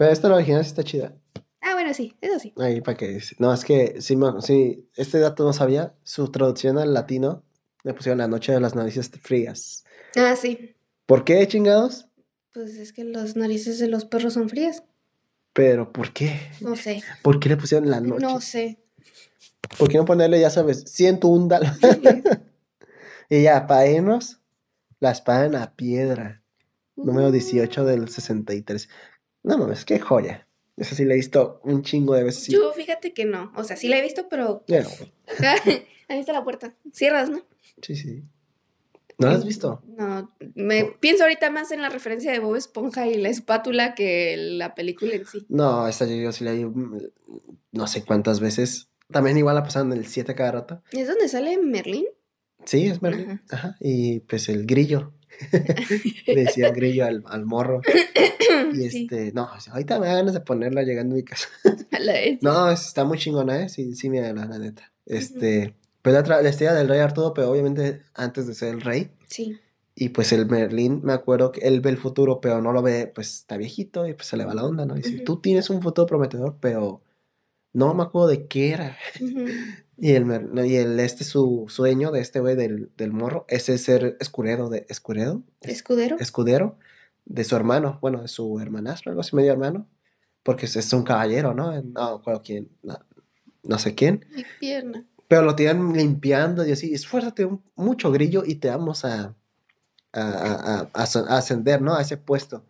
Pero esta la original sí está chida. Ah, bueno, sí, eso sí. Ahí para que. No, es que sí, sí, este dato no sabía. Su traducción al latino le pusieron La Noche de las Narices Frías. Ah, sí. ¿Por qué, chingados? Pues es que las narices de los perros son frías. Pero, ¿por qué? No sé. ¿Por qué le pusieron la noche? No sé. ¿Por qué no ponerle, ya sabes, 101 dal- [LAUGHS] y ya, para irnos, la espada en la piedra, número 18 del 63. No mames, qué joya. Esa sí la he visto un chingo de veces. Yo fíjate que no. O sea, sí la he visto, pero. Ya. [LAUGHS] Ahí está la puerta. Cierras, ¿no? Sí, sí. ¿No la has visto? No. Me pienso ahorita más en la referencia de Bob Esponja y la espátula que la película en sí. No, esta yo, yo sí la vi mm, no sé cuántas veces. También igual la pasaban en el 7 cada rato. ¿Es donde sale Merlín? Sí, es Merlin. Ajá. Y pues el grillo. [LAUGHS] Le decía grillo al, al morro. [COUGHS] Y Sí. este, no, ahorita me da ganas de ponerla llegando a mi casa. A la vez. No, es- está muy chingona, ¿eh? Sí, sí, mira, la, la neta. Este, pues la, tra- la historia del rey Arturo, pero obviamente antes de ser el rey. Sí. Y pues el Merlín, me acuerdo que él ve el futuro, pero no lo ve, pues está viejito y pues se le va la onda, ¿no? Dice, Ujú. tú tienes un futuro prometedor, pero no me acuerdo de qué era. Ujú. [LAUGHS] Y el, no, y el este, su sueño de este güey del, del morro, ese es ser escudero de, escudero, ¿Escudero? escudero de su hermano, bueno, de su hermanastro, algo así, medio hermano, porque es, es un caballero, ¿no? No me acuerdo quién, no, no sé quién. Mi pierna. Pero lo tiran limpiando y así, esfuérzate un- mucho, grillo, y te vamos a, a, a- a- a asc- a ascender, ¿no? A ese puesto.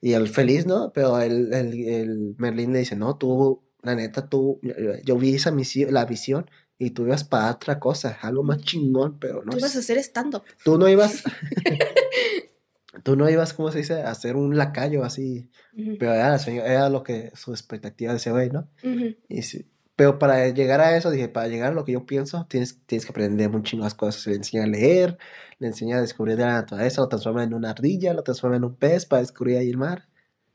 Y él feliz, ¿no? Pero el, el, el Merlín le dice, no, tú, la neta, tú, yo, vi esa misión, la visión, y tú ibas para otra cosa, algo más chingón, pero no Tú ibas a hacer stand-up. tú no ibas, [LAUGHS] [LAUGHS] tú no ibas, ¿cómo se dice? A ser un lacayo así, Ujú. pero era, sueño- era lo que, su expectativa de ese güey, ¿no? Ujú. Y sí, pero para llegar a eso, dije, para llegar a lo que yo pienso, tienes, tienes que aprender un chingo las cosas. Le enseña a leer, le enseña a descubrir de la naturaleza, lo transforma en una ardilla, lo transforma en un pez para descubrir ahí el mar.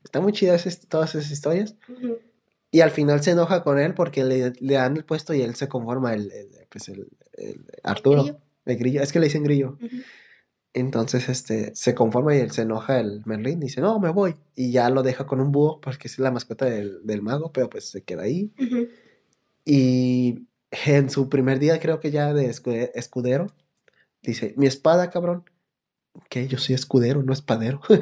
Está muy chida ese- todas esas historias. Ujú. Y al final se enoja con él porque le, le dan el puesto y él se conforma, el, el- pues el, el Arturo, grillo. el grillo. Es que le dicen grillo. Entonces, este, se conforma y él se enoja el Merlín, dice, no, me voy. Y ya lo deja con un búho, porque es la mascota del, del mago, pero pues se queda ahí. Y en su primer día, creo que ya de escude- escudero, dice, mi espada, cabrón. Que yo soy escudero, no espadero. [LAUGHS] no,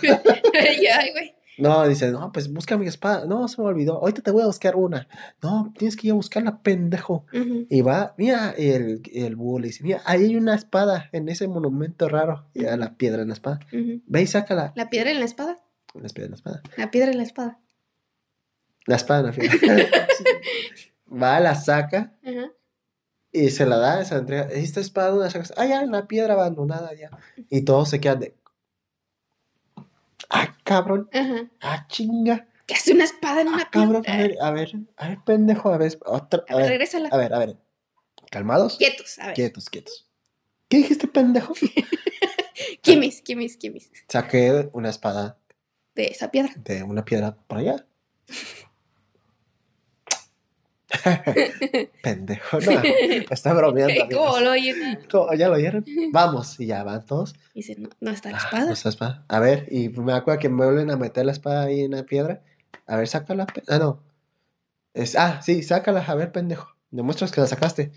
[LAUGHS] ay, güey. No, dice, no, pues busca mi espada. No, se me olvidó. Ahorita te voy a buscar una. No, tienes que ir a buscarla, pendejo. Y va, mira, y el, el búho le dice, mira, ahí hay una espada en ese monumento raro. Y la piedra en la espada. Ve y sácala. La piedra en la espada. La piedra en la espada. La piedra en la espada. La espada en la piedra. [LAUGHS] [LAUGHS] va, la saca. Ajá. Y se la da, se la entrega. Esta espada, una sacas. Ah, ya, la piedra abandonada ya. Y todos se quedan de. Ah, cabrón. Ajá. Ah, chinga. ¿Qué hace una espada en Ah, una cabrón. A ver, a ver, a ver, pendejo. A ver, otra. A ver, regrésala. a ver, a ver. Calmados. Quietos, a ver. Quietos, quietos. ¿Qué dijiste, pendejo? Kimis, kimis, kimis. Saqué una espada De esa piedra. de una piedra por allá. [LAUGHS] pendejo, no. Está bromeando. ¿Cómo lo oyen? ¿Cómo? ¿Ya lo oyeron? Vamos, y ya van todos. Dice, no, no está la Ah, espada. no está espada. A ver, y me acuerdo que me vuelven a meter la espada ahí en la piedra. A ver, sácala. Ah, no. Es, ah, sí, sácala. A ver, pendejo. Demuestras que la sacaste.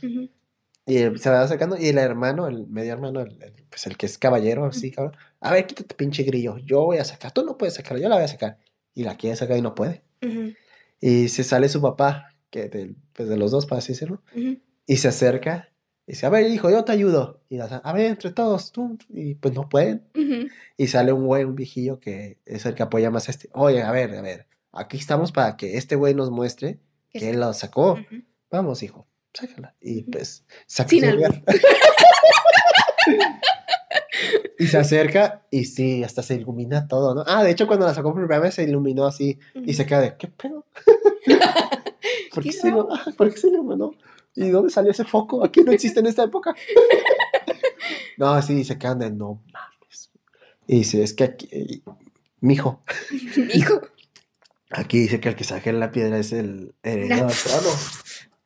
Y se la va sacando. Y el hermano, el medio hermano, el, el- pues el que es caballero, así, cabrón. A ver, quítate, pinche grillo. Yo voy a sacar. Tú no puedes sacarla, yo la voy a sacar. Y la quiere sacar y no puede. Y se sale su papá, que del- pues de los dos, para así decirlo. Y se acerca. Y dice, a ver, hijo, yo te ayudo. Y a ver, entre todos, tú. Y pues no pueden. Y sale un güey, un viejillo que es el que apoya más a este. Oye, a ver, a ver. Aquí estamos para que este güey nos muestre Que sí. él la sacó. Vamos, hijo, sácala. Y pues saca Sin [LAUGHS] y se acerca y sí, hasta se ilumina todo, ¿no? Ah, de hecho, cuando la sacó por primera vez se iluminó así y se queda de, ¿qué pedo? [LAUGHS] ¿Por qué, se, ah, ¿Por qué se iluminó? ¿Y dónde salió ese foco? Aquí no existe en esta época. [LAUGHS] no, sí, se quedan de, no mames. Y dice, es que aquí, eh, mijo, [LAUGHS] Hijo, aquí dice que el que saque la piedra es el heredero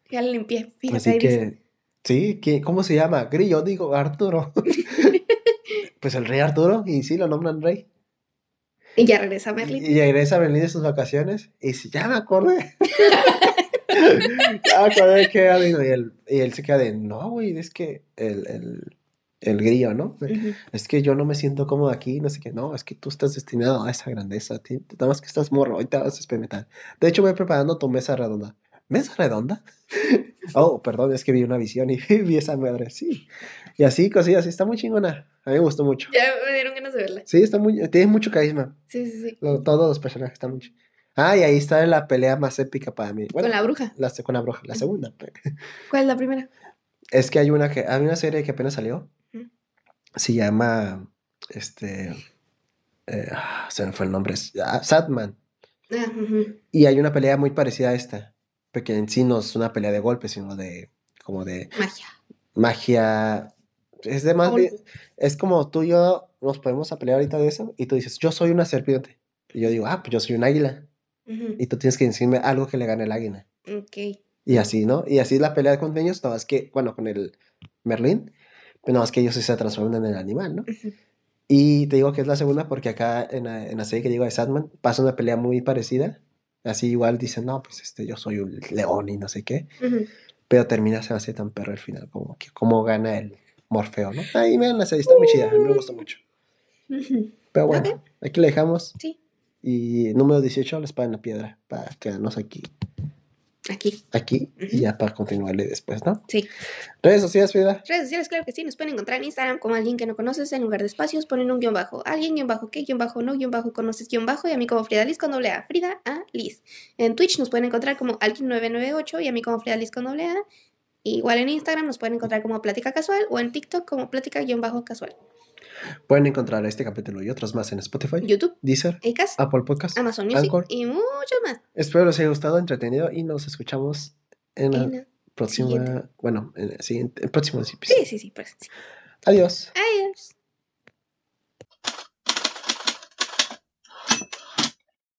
ya la limpié. Fíjate, Así que, sí, que, ¿cómo se llama? Grillo, digo, Arturo. [LAUGHS] pues el rey Arturo, y sí, lo nombran rey. Y ya regresa Merlin. Y regresa a Berlín de sus vacaciones, y dice, ya me acordé. Me acordé que era vino", y él, y él se queda de, no, güey, es que el, el, el grillo, ¿no? Es que yo no me siento cómodo aquí, no sé qué, no, es que tú estás destinado a esa grandeza, nada más que estás morro, ahorita vas a experimentar. De hecho, voy preparando tu mesa redonda. ¿Mesa redonda? [LAUGHS] Oh, perdón, es que vi una visión y [LAUGHS] vi esa madre, sí. Y así, cosillas, está muy chingona. A mí me gustó mucho. Ya me dieron ganas de verla. Sí, está muy, tiene mucho carisma. Sí, sí, sí. Lo- todos los personajes están mucho. Ah, y ahí está la pelea más épica para mí. Bueno, Con la bruja. la, con la bruja, la segunda. ¿Cuál es la primera? Es que hay una que hay una serie que apenas salió. Se llama este eh, ah, se me fue el nombre. ah, Sadman. Ujú. Y hay una pelea muy parecida a esta. Porque en sí no es una pelea de golpes, sino de como de Magia. magia. Es de más bien- es como tú y yo nos podemos a pelear ahorita de eso. Y tú dices, yo soy una serpiente. Y yo digo, ah, pues yo soy un águila. Y tú tienes que decirme algo que le gane al águila. Ok. Y así, ¿no? Y así la pelea con ellos, nada más que, bueno, con el Merlín, pero nada más que ellos se transforman en el animal, ¿no? Y te digo que es la segunda porque acá en la, en la serie que digo de Sadman pasa una pelea muy parecida. Así igual dicen, no, pues este, yo soy un león y no sé qué. Pero termina, se hace tan perro al final, como que cómo gana el Morfeo, ¿no? Ahí vean la serie, está muy chida, a mí me gustó mucho. Pero bueno, aquí le dejamos. Sí. Y número 18, la espada en la piedra, para quedarnos aquí, Aquí. aquí y ya para continuarle después, ¿no? Sí. Redes sociales, Frida. Redes sociales, claro que sí. Nos pueden encontrar en Instagram como alguien que no conoces. En lugar de espacios, ponen un guion bajo. Alguien guion bajo, ¿qué guion bajo? No guion bajo, conoces guion bajo. Y a mí como Frida Liz con doble A. Frida A. Liz. En Twitch nos pueden encontrar como alguien 998 y a mí como Frida Liz con doble A. Igual en Instagram nos pueden encontrar como Plática Casual o en TikTok como Plática guion bajo casual. Pueden encontrar este capítulo y otros más en Spotify, YouTube, Deezer, Acast, Apple Podcast, Amazon Music Anchor. y mucho más. Espero les haya gustado, entretenido y nos escuchamos en la En la próxima, siguiente. bueno, en el siguiente, el próximo episodio. Sí, sí, sí, pues sí. Adiós. Adiós.